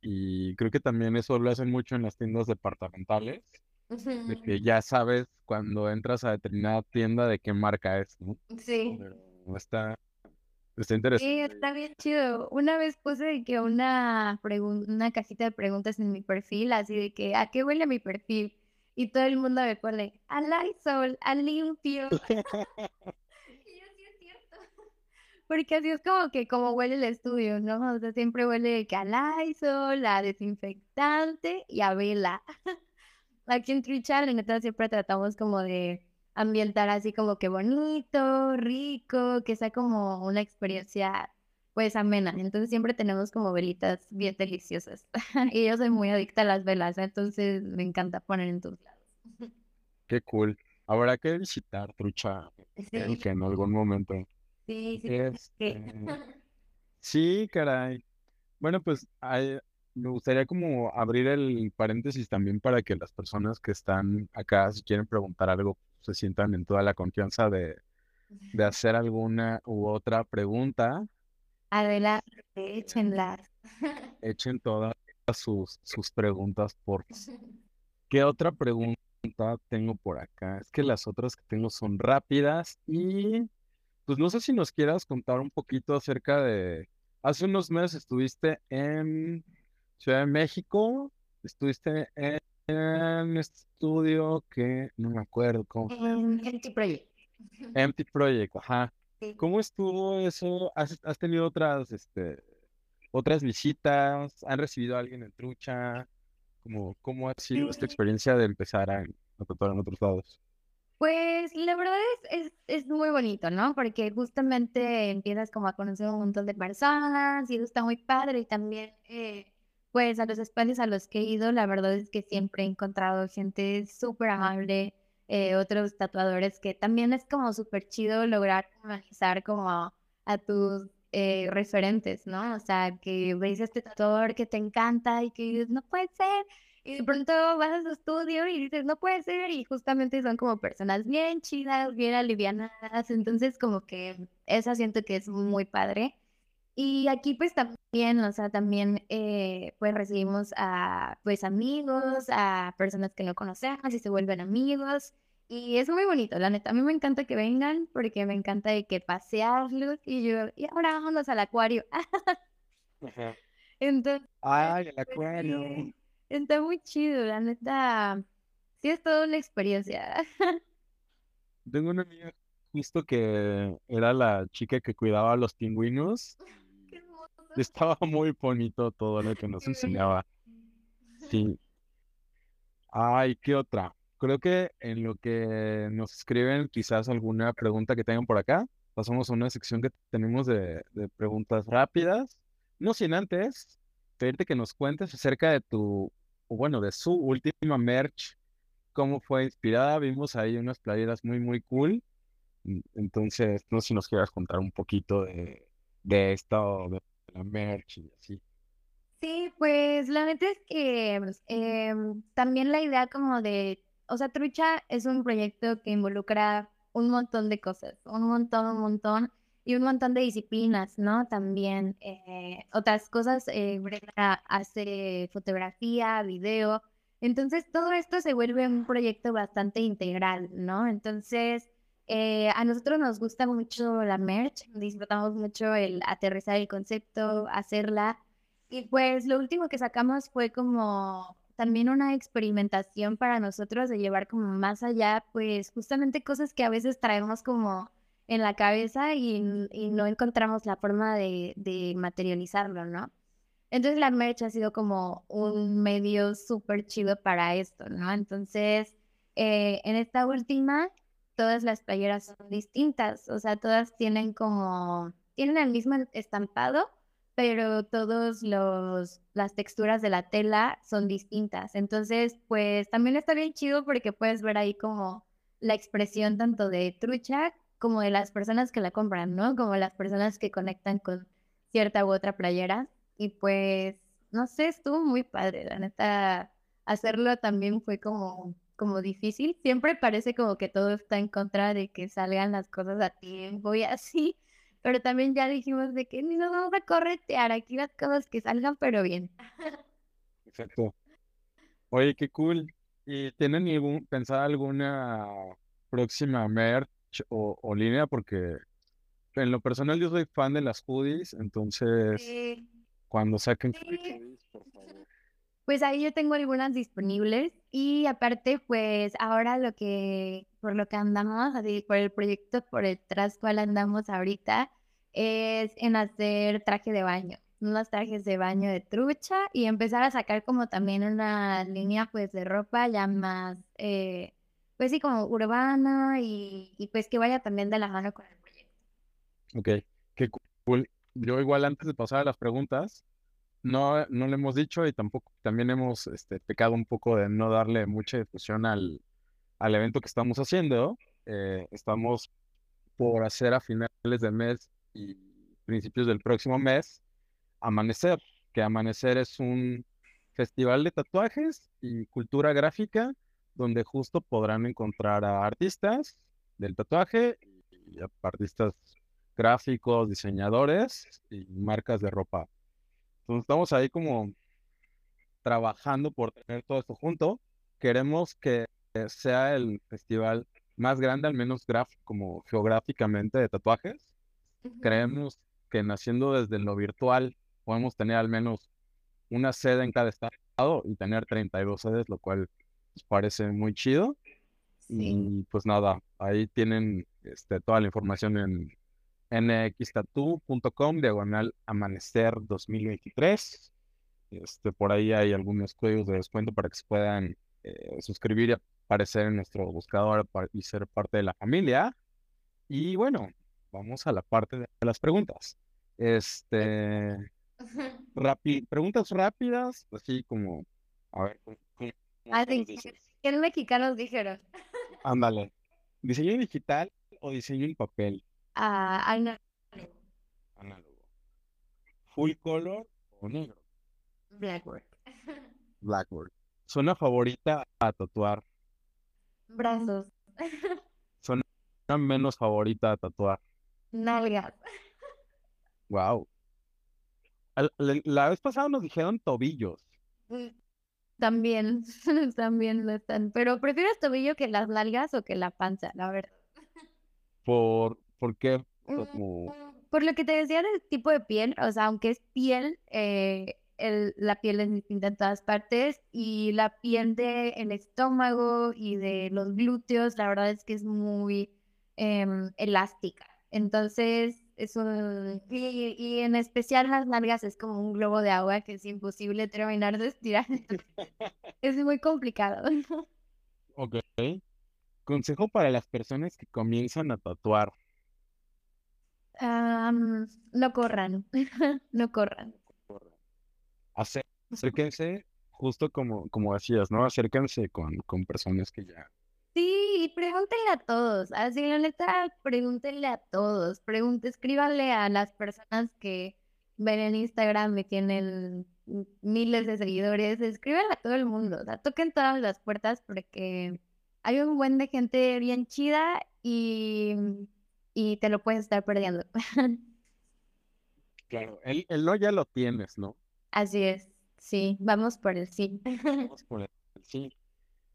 Y creo que también eso lo hacen mucho en las tiendas departamentales, de que ya sabes cuando entras a determinada tienda de qué marca es, ¿no? Sí. Pero está, está interesante. Sí, está bien chido. Una vez puse que una, una cajita de preguntas en mi perfil, así de que, ¿a qué huele mi perfil? Y todo el mundo me pone, a Lysol, a limpio. *laughs* *laughs* *laughs* Porque así es como que como huele el estudio, ¿no? O sea, siempre huele a Lysol, a desinfectante y a vela. Aquí en Trichal, en siempre tratamos como de ambientar así como que bonito, rico, que sea como una experiencia pues amena. Entonces siempre tenemos como velitas bien deliciosas. *laughs* y yo soy muy adicta a las velas, entonces me encanta poner en todos lados. Qué cool. Habrá que visitar Trucha *laughs* en que en algún momento. Sí, sí. Este, *laughs* sí, caray. Bueno, pues me gustaría como abrir el paréntesis también para que las personas que están acá, si quieren preguntar algo, se sientan en toda la confianza de, de *laughs* hacer alguna u otra pregunta. Adelante, échenlas. *laughs* Echen todas sus, sus preguntas por... *laughs* ¿Qué otra pregunta tengo por acá? Es que las otras que tengo son rápidas y pues no sé si nos quieras contar un poquito acerca de, hace unos meses estuviste en Ciudad de México, estuviste en, un estudio que no me acuerdo cómo. En Empty Project. Empty Project, ajá. ¿Cómo estuvo eso? ¿Has, tenido otras, este, otras visitas? ¿Han recibido a alguien en trucha? ¿Cómo, cómo ha sido esta experiencia de empezar a, a tatuar en otros lados? Pues la verdad es, es, es muy bonito, ¿no? Porque justamente empiezas como a conocer un montón de personas y eso está muy padre. Y también, eh, pues a los espacios a los que he ido, la verdad es que siempre he encontrado gente súper amable, eh, otros tatuadores que también es como súper chido lograr humanizar como a, tus eh, referentes, ¿no? O sea, que veis a este tatuador que te encanta y que dices, no puede ser, y de pronto vas a su estudio y dices, no puede ser, y justamente son como personas bien chidas, bien alivianadas, entonces como que eso siento que es muy padre. Y aquí pues también, o sea, también eh, pues recibimos a pues amigos, a personas que no conocemos y se vuelven amigos. Y es muy bonito, la neta. A mí me encanta que vengan porque me encanta de que pasearlos y yo, y ahora vámonos al acuario. *laughs* Entonces, Ay, el acuario. Está muy chido, la neta. Sí, es toda una experiencia. *laughs* Tengo una amiga justo que era la chica que cuidaba a los pingüinos. Estaba muy bonito todo lo que nos enseñaba. *laughs* Sí. Ay, ¿qué otra? Creo que en lo que nos escriben, quizás alguna pregunta que tengan por acá, pasamos a una sección que tenemos de, de preguntas rápidas. No sin antes pedirte que nos cuentes acerca de tu, o bueno, de su última merch, cómo fue inspirada. Vimos ahí unas playeras muy, muy cool. Entonces, no sé si nos quieras contar un poquito de, de esto, de la merch y así. Sí, pues la neta es que em, también la idea como de, o sea, Trucha es un proyecto que involucra un montón de cosas, un montón, un montón y un montón de disciplinas, ¿no? También eh, otras cosas, eh, hace fotografía, video. Entonces, todo esto se vuelve un proyecto bastante integral, ¿no? Entonces, eh, a nosotros nos gusta mucho la merch, disfrutamos mucho el aterrizar el concepto, hacerla. Y pues lo último que sacamos fue como también una experimentación para nosotros de llevar como más allá, pues justamente cosas que a veces traemos como en la cabeza y, no encontramos la forma de, materializarlo, ¿no? Entonces la merch ha sido como un medio súper chido para esto, ¿no? Entonces, eh, en esta última, todas las playeras son distintas, o sea, todas tienen como, tienen el mismo estampado, pero todos los las texturas de la tela son distintas. Entonces, pues también está bien chido porque puedes ver ahí como la expresión tanto de trucha como de las personas que la compran, ¿no? Como las personas que conectan con cierta u otra playera. Y pues, no sé, estuvo muy padre, la neta. Hacerlo también fue como, como difícil. Siempre parece como que todo está en contra de que salgan las cosas a tiempo y así. Pero también ya dijimos de que ni nos vamos a corretear aquí las cosas que salgan, pero bien. *laughs* Exacto. Oye, qué cool. ¿Y tienen ningún, pensado alguna próxima merch o, línea? Porque en lo personal yo soy fan de las hoodies, entonces cuando saquen *laughs* *laughs* Pues ahí yo tengo algunas disponibles y aparte pues ahora lo que por lo que andamos, así por el proyecto por el tras cual andamos ahorita es en hacer traje de baño, unos trajes de baño de trucha y empezar a sacar como también una línea pues de ropa ya más, eh, pues sí, como urbana y, y, pues que vaya también de la mano con el proyecto. Ok, qué cool. Yo igual antes de pasar a las preguntas, no, no le hemos dicho y tampoco también hemos este, pecado un poco de no darle mucha difusión al, al evento que estamos haciendo. Eh, estamos por hacer a finales de mes y principios del próximo mes, Amanecer, que Amanecer es un festival de tatuajes y cultura gráfica donde justo podrán encontrar a artistas del tatuaje y artistas gráficos, diseñadores y marcas de ropa. Entonces estamos ahí como trabajando por tener todo esto junto. Queremos que sea el festival más grande, al menos como geográficamente, de tatuajes. Creemos que naciendo desde lo virtual podemos tener al menos una sede en cada estado y tener 32 sedes, lo cual nos parece muy chido. Y pues nada, ahí tienen este, toda la información en nxtatu.com, diagonal amanecer 2023. Este, por ahí hay algunos códigos de descuento para que se puedan eh, suscribir y aparecer en nuestro buscador y ser parte de la familia. Y bueno, vamos a la parte de las preguntas. Este, *laughs* preguntas rápidas, así como, a ver, ah, ¿qué mexicanos dijeron? Ándale, ¿diseño digital o diseño en papel? Ah, análogo. Análogo. ¿Full color o negro? Blackboard. Blackboard. ¿Zona favorita a tatuar? Brazos. ¿Zona menos favorita a tatuar? Nalgas. Wow. La, vez pasada nos dijeron tobillos. Mm, también, *laughs* también lo están. Pero ¿prefieres tobillo que las nalgas o que la panza, la verdad? ¿Por, por qué? Mm, por lo que te decía del tipo de piel, o sea, aunque es piel, eh, el, la piel es distinta en todas partes y la piel del estómago y de los glúteos, la verdad es que es muy em, elástica. Entonces, eso, y, en especial las nalgas es como un globo de agua que es imposible terminar de estirar. *laughs* es muy complicado. *laughs* Ok. Consejo para las personas que comienzan a tatuar. No corran, *laughs* no corran. Acérquense, justo como, como decías, ¿no? Acérquense con, con personas que ya Sí, pregúntenle a todos. Así, la neta, pregúntenle a todos. Pregunte, escríbanle a las personas que ven en Instagram y tienen miles de seguidores. Escríbanle a todo el mundo. O sea, toquen todas las puertas porque hay un buen de gente bien chida y, y te lo puedes estar perdiendo. *laughs* Claro, el, el no ya lo tienes, ¿no? Así es. Sí, vamos por el sí. *laughs* Vamos por el sí.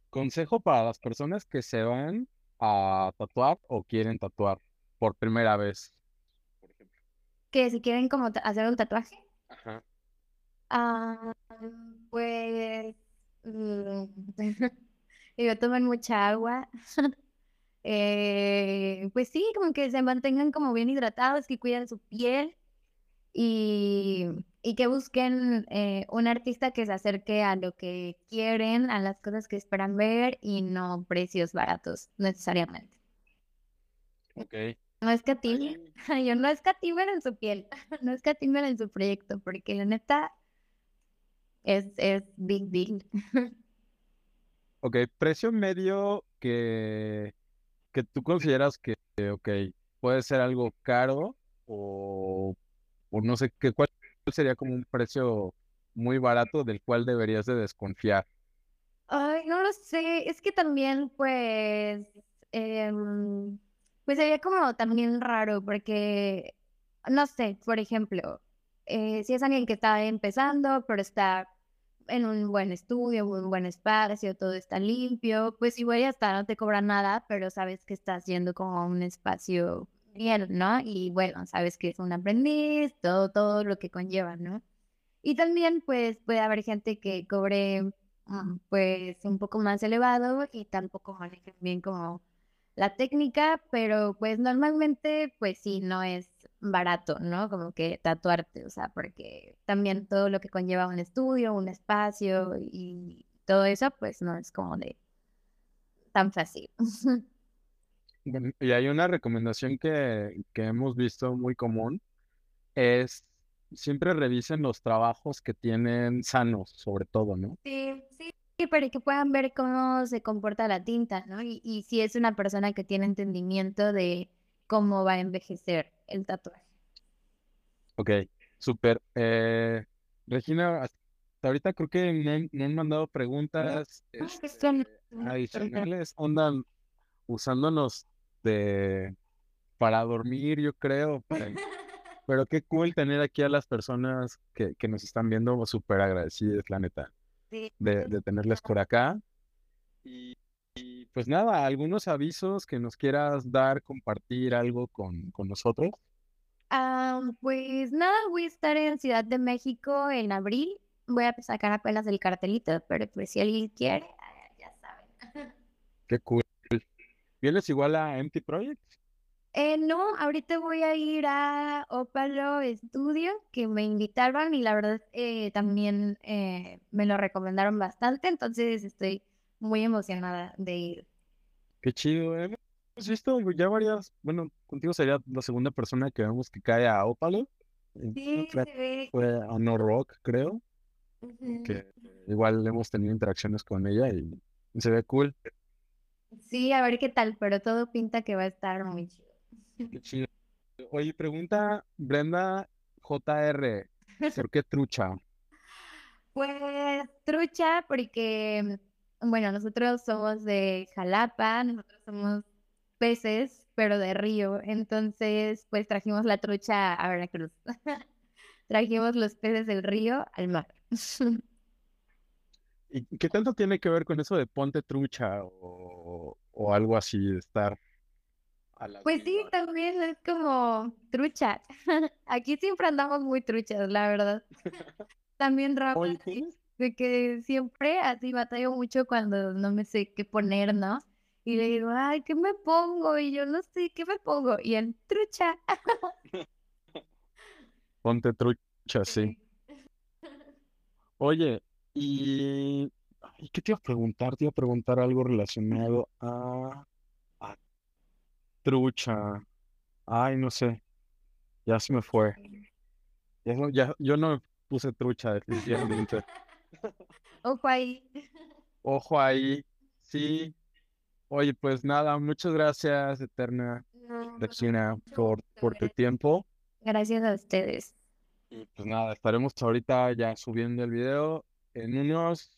Consejo para las personas que se van a tatuar o quieren tatuar por primera vez, por ejemplo. Que si quieren como hacer un tatuaje. Ajá. Ah, pues mm, *laughs* digo, tomen mucha agua. Eh, pues sí, como que se mantengan como bien hidratados, que cuiden su piel y, y que busquen eh, un artista que se acerque a lo que quieren, a las cosas que esperan ver y no precios baratos necesariamente. Ok. no escatimen, yo *laughs* no escatimen en su piel, *laughs* no escatimen en su proyecto, porque la neta es, es big deal. *laughs* Ok, precio medio que, que tú consideras que, ok, puede ser algo caro o, o no sé, qué, ¿cuál sería como un precio muy barato del cual deberías de desconfiar? Ay, no lo sé, es que también pues, em, pues sería como también raro porque, no sé, por ejemplo, eh, si es alguien que está empezando, pero está en un buen estudio, un buen espacio, todo está limpio, pues igual ya está, no te cobra nada, pero sabes que estás yendo como a un espacio bien, ¿no? Y bueno, sabes que es un aprendiz, todo, todo lo que conlleva, ¿no? Y también pues puede haber gente que cobre mm, pues un poco más elevado y tampoco manejen bien como la técnica, pero pues normalmente pues sí, no es barato, ¿no? Como que tatuarte, o sea, porque también todo lo que conlleva un estudio, un espacio y todo eso, pues no es como de tan fácil. *laughs* y hay una recomendación que, que hemos visto muy común, es siempre revisen los trabajos que tienen sanos, sobre todo, ¿no? Sí, para que puedan ver cómo se comporta la tinta, ¿no? Y, y si es una persona que tiene entendimiento de cómo va a envejecer el tatuaje. Ok, súper. Eh, Regina, hasta ahorita creo que no, han mandado preguntas este, adicionales. Andan usándonos de para dormir, yo creo. *laughs* Pero qué cool tener aquí a las personas que, que nos están viendo, súper agradecidas, la neta, de, de tenerles por acá. Y, pues nada, algunos avisos que nos quieras dar, compartir algo con, con nosotros. Ah, pues nada, voy a estar en Ciudad de México en abril. Voy a sacar apenas el cartelito, pero pues si alguien quiere, ah, ya saben. *laughs* Qué cool. ¿Vienes igual a Empty Project? Eh, no, ahorita voy a ir a Opalo Studio, que me invitaron y la verdad eh, también eh, me lo recomendaron bastante, entonces estoy muy emocionada de ir. Qué chido, ¿eh? ¿Has visto ya varias? Bueno, contigo sería la segunda persona que vemos que cae a Opalo. Sí. Fue a No Rock, creo. Que igual hemos tenido interacciones con ella y se ve cool. Sí, a ver qué tal, pero todo pinta que va a estar muy chido. Qué chido. Oye, pregunta Brenda JR, ¿por qué trucha? *laughs* Pues trucha porque bueno, nosotros somos de Jalapa, nosotros somos peces, pero de río. Entonces, pues trajimos la trucha a Veracruz. *laughs* trajimos los peces del río al mar. *laughs* ¿Y qué tanto tiene que ver con eso de ponte trucha o, algo así, de estar a la Pues sí, también es como trucha. *laughs* Aquí siempre andamos muy truchas, la verdad. También Rafa de que siempre así batallo mucho cuando no me sé qué poner, ¿no? Y le digo, ay, ¿qué me pongo? Y yo no sé, ¿qué me pongo? Y en trucha. *laughs* Ponte trucha, sí. Oye, y... ¿Qué te iba a preguntar? Te iba a preguntar algo relacionado a trucha. Ay, no sé. Ya se me fue. Ya, ya, yo no puse trucha, definitivamente. *laughs* Ojo ahí. Ojo ahí. Sí. Oye, pues nada, muchas gracias, Eterna Regina, por, por tu tiempo. Gracias a ustedes. Y pues nada, estaremos ahorita ya subiendo el video. En unos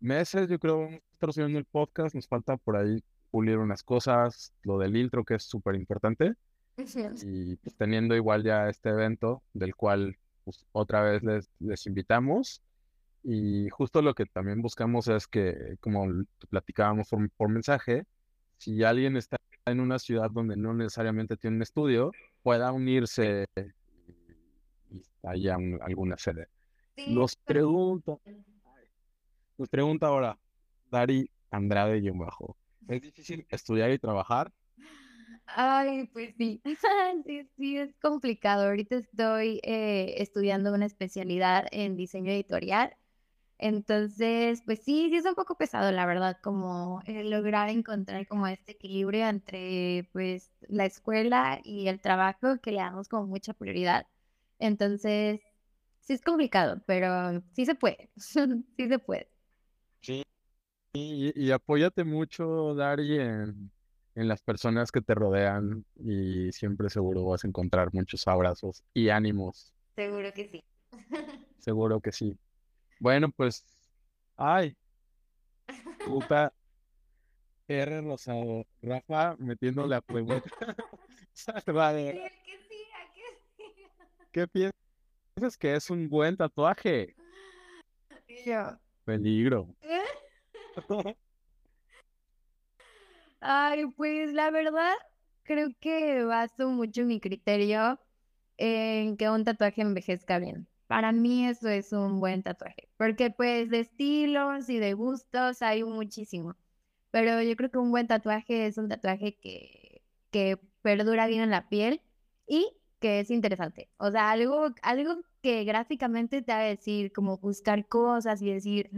meses, yo creo, vamos a estar subiendo el podcast. Nos falta por ahí pulir unas cosas, lo del intro, que es súper importante. Y pues teniendo igual ya este evento, del cual pues, otra vez les, les invitamos. Y justo lo que también buscamos es que, como platicábamos por, mensaje, si alguien está en una ciudad donde no necesariamente tiene un estudio, pueda unirse y haya alguna sede. Nos pregunta, nos pregunta ahora, Dari Andrade y bajo, ¿es difícil estudiar y trabajar? Ay, pues sí. *laughs* sí, sí, es complicado. Ahorita estoy eh, estudiando una especialidad en diseño editorial Entonces, pues sí, sí es un poco pesado, la verdad, como lograr encontrar como este equilibrio entre pues la escuela y el trabajo que le damos como mucha prioridad. Entonces, sí es complicado, pero sí se puede, *laughs* sí se puede. Sí, y, apóyate mucho, Dari, en, en las personas que te rodean y siempre seguro vas a encontrar muchos abrazos y ánimos. Seguro que sí. *laughs* Seguro que sí. Bueno, pues, ay, puta R Rosado, Rafa metiendo la pregunta. ¿Qué piensas que es un buen tatuaje? *laughs* Yo. Peligro. *laughs* Ay, pues la verdad, creo que baso mucho mi criterio en que un tatuaje envejezca bien. Para mí eso es un buen tatuaje, porque pues de estilos y de gustos hay muchísimo, pero yo creo que un buen tatuaje es un tatuaje que, que perdura bien en la piel y que es interesante. O sea, algo, algo que gráficamente te va a decir, como buscar cosas y decir,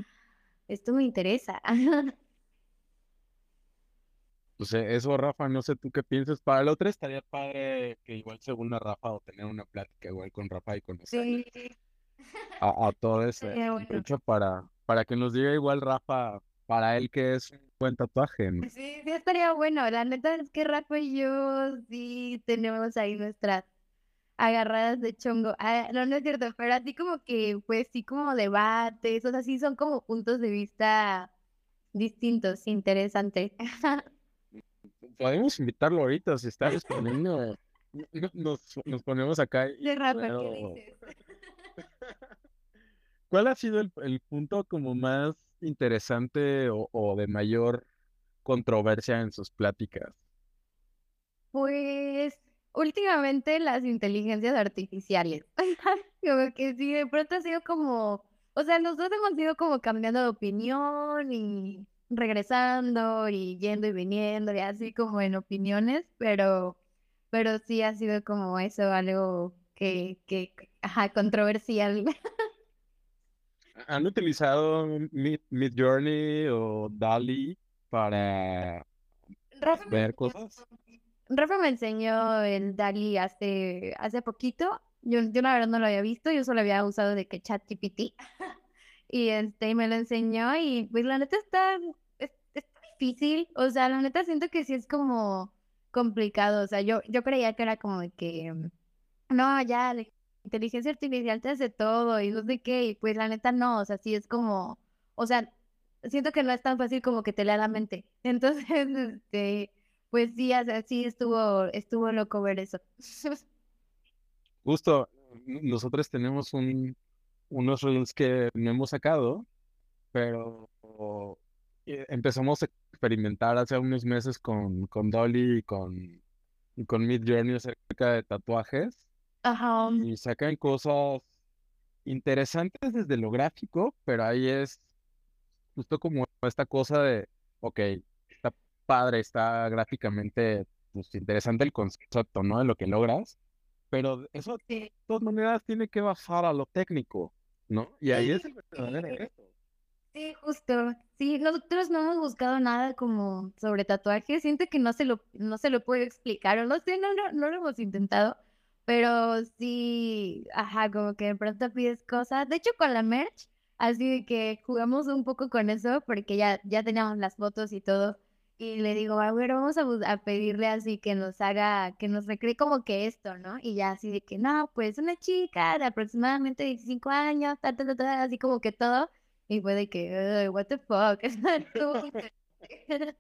esto me interesa. *laughs* Pues eso, Rafa, no sé tú qué piensas. Para el otro estaría padre que igual según a Rafa o tener una plática igual con Rafa y con Sí. a, a todo eso. De hecho, para, para que nos diga igual Rafa, para él que es un buen tatuaje. Sí, sí estaría bueno. La neta es que Rafa y yo sí tenemos ahí nuestras agarradas de chongo. Ah, no, no es cierto, pero así como que, pues sí, como debates, o sea, sí son como puntos de vista distintos, interesantes. *laughs* podemos invitarlo ahorita si está disponible. Nos, nos ponemos acá. De rato, ¿qué dices? *laughs* ¿Cuál ha sido el, el, punto como más interesante o, o, de mayor controversia en sus pláticas? Pues últimamente las inteligencias artificiales. *laughs* como que sí, de pronto ha sido como, o sea, nosotros hemos ido como cambiando de opinión y regresando y yendo y viniendo y así como en opiniones, pero, pero sí ha sido como eso, algo que, que ajá, controversial. *laughs* ¿Han utilizado Mid, Journey o DALI para ver cosas? Rafa me enseñó el DALI hace, hace poquito. Yo, yo la verdad no lo había visto, yo solo había usado de que ChatGPT. *laughs* y este me lo enseñó y pues la neta está, difícil, o sea, la neta siento que sí es como complicado, o sea, yo, yo creía que era como de que, no, ya, la inteligencia artificial te hace todo y no sé qué, y pues la neta no, o sea, sí es como, o sea, siento que no es tan fácil como que te lea la mente, *laughs* entonces, este, pues sí, o sea, sí estuvo, estuvo loco ver eso. *laughs* Justo, nosotros tenemos un, unos reels que no hemos sacado, pero empezamos a experimentar hace unos meses con, con Dolly y con, con Mid Journey acerca de tatuajes. Ajá. Y sacan cosas interesantes desde lo gráfico, pero ahí es justo como esta cosa de, ok, padre, está gráficamente pues, interesante el concepto, ¿no? De lo que logras, pero eso de todas maneras tiene que bajar a lo técnico, ¿no? Y ahí es el verdadero reto. Sí, justo. Sí, nosotros no hemos buscado nada como sobre tatuajes. Siento que no se lo, no se lo puedo explicar, o no sé, no, no, no lo hemos intentado. Pero sí, ajá, como que de pronto pides cosas. De hecho, con la merch, así que jugamos un poco con eso, porque ya, ya teníamos las fotos y todo. Y le digo, a ver, vamos a, a pedirle así que nos haga, que nos recree como que esto, ¿no? Y ya así de que, no, pues una chica de aproximadamente 15 años, así como que todo. Y fue de que, what the fuck, *laughs*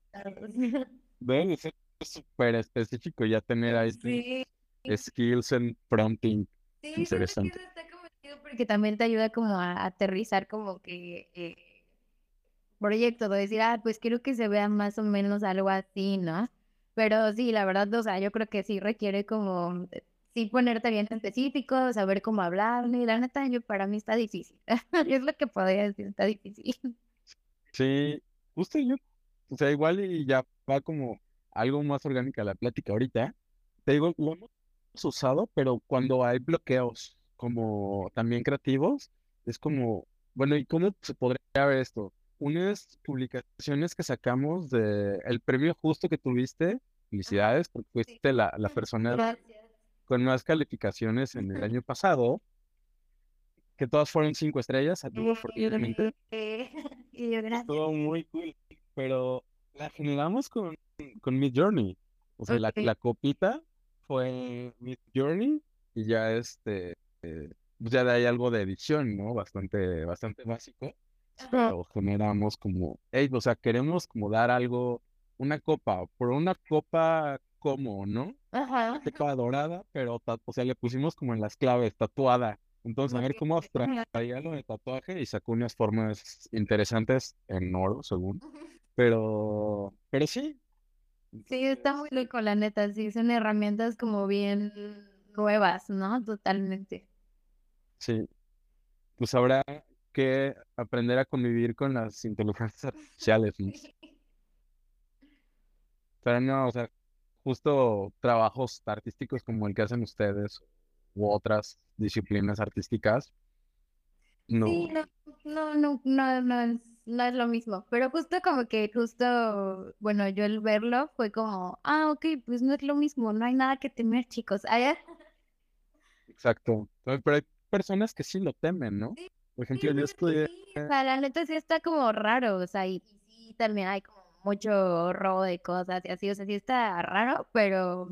*laughs* Ven, es súper específico ya tener ahí este skills en prompting. Sí, interesante. está porque también te ayuda como a aterrizar como que eh, proyecto, de decir, ah, pues quiero que se vea más o menos algo así, ¿no? Pero sí, la verdad, o sea, yo creo que sí requiere como sí ponerte bien específico, saber cómo hablarle. La neta, yo, para mí está difícil. *laughs* es lo que podría decir, está difícil. Sí, justo yo, o sea, igual y ya va como algo más orgánica la plática ahorita. Te digo, lo hemos usado, pero cuando hay bloqueos como también creativos, es como, bueno, ¿y cómo se podría ver esto? Unas publicaciones que sacamos de el premio justo que tuviste, felicidades, porque fuiste la, la persona Gracias. con más calificaciones en el año pasado, que todas fueron cinco estrellas, a ti, afortunadamente. *laughs* Y yo, gracias. Estuvo muy cool, pero la generamos con, con Mid Journey. O sea, la, la copita fue Mid Journey y ya este, eh, ya de ahí algo de edición, ¿no? Bastante, bastante básico. Pero generamos como, hey, o sea, queremos como dar algo, una copa, por una copa como, ¿no? Ajá. Copa dorada, pero, o sea, le pusimos como en las claves, tatuada. Entonces, a ver cómo traía lo de tatuaje y sacó unas formas interesantes en oro, según. Pero, pero sí. Sí, está muy loco, la neta. Sí, son herramientas como bien nuevas, ¿no? Totalmente. Sí. Pues habrá que aprender a convivir con las inteligencias artificiales, ¿no? Pero no, o sea, justo trabajos artísticos como el que hacen ustedes u otras disciplinas artísticas, no. Sí, no, no, no, no, no es, no es lo mismo. Pero justo como que, justo, bueno, yo el verlo fue como, ah, ok, pues no es lo mismo, no hay nada que temer, chicos. *laughs* Ay, Exacto. Pero pero hay personas que sí lo temen, ¿no? Por ejemplo, Sí, o sea, la neta sí está como raro, o sea, y, y también hay como mucho robo de cosas y así, o sea, sí está raro, pero,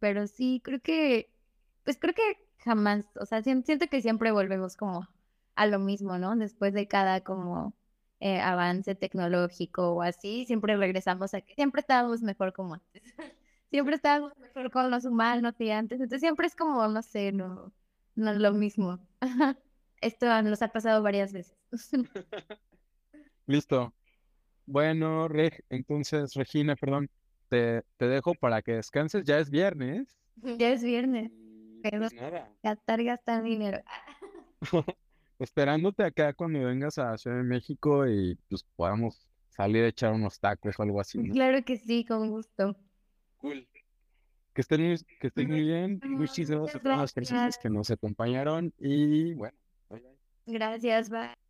pero sí, creo que, pues creo que jamás, o sea, sien- siento que siempre volvemos como a lo mismo, ¿no? Después de cada como eh, avance tecnológico o así, siempre regresamos a que siempre estábamos mejor como antes. *laughs* Siempre estábamos mejor con los humanos y antes, entonces siempre es como, no sé, no, no es lo mismo. *laughs* Esto nos ha pasado varias veces. *laughs* *laughs* listo. Bueno, Reg- entonces, Regina, perdón, te, te dejo para que descanses. Ya es viernes. Ya es viernes, Pero- pues nada, gastar, gastar dinero. *laughs* esperándote acá cuando vengas a Ciudad de México y pues podamos salir a echar unos tacos o algo así, ¿no? Claro que sí, con gusto. Cool. Que estén muy, que estén muy bien. Mm, Muchísimas gracias a todas las personas gracias. que nos acompañaron y bueno. Gracias, bye.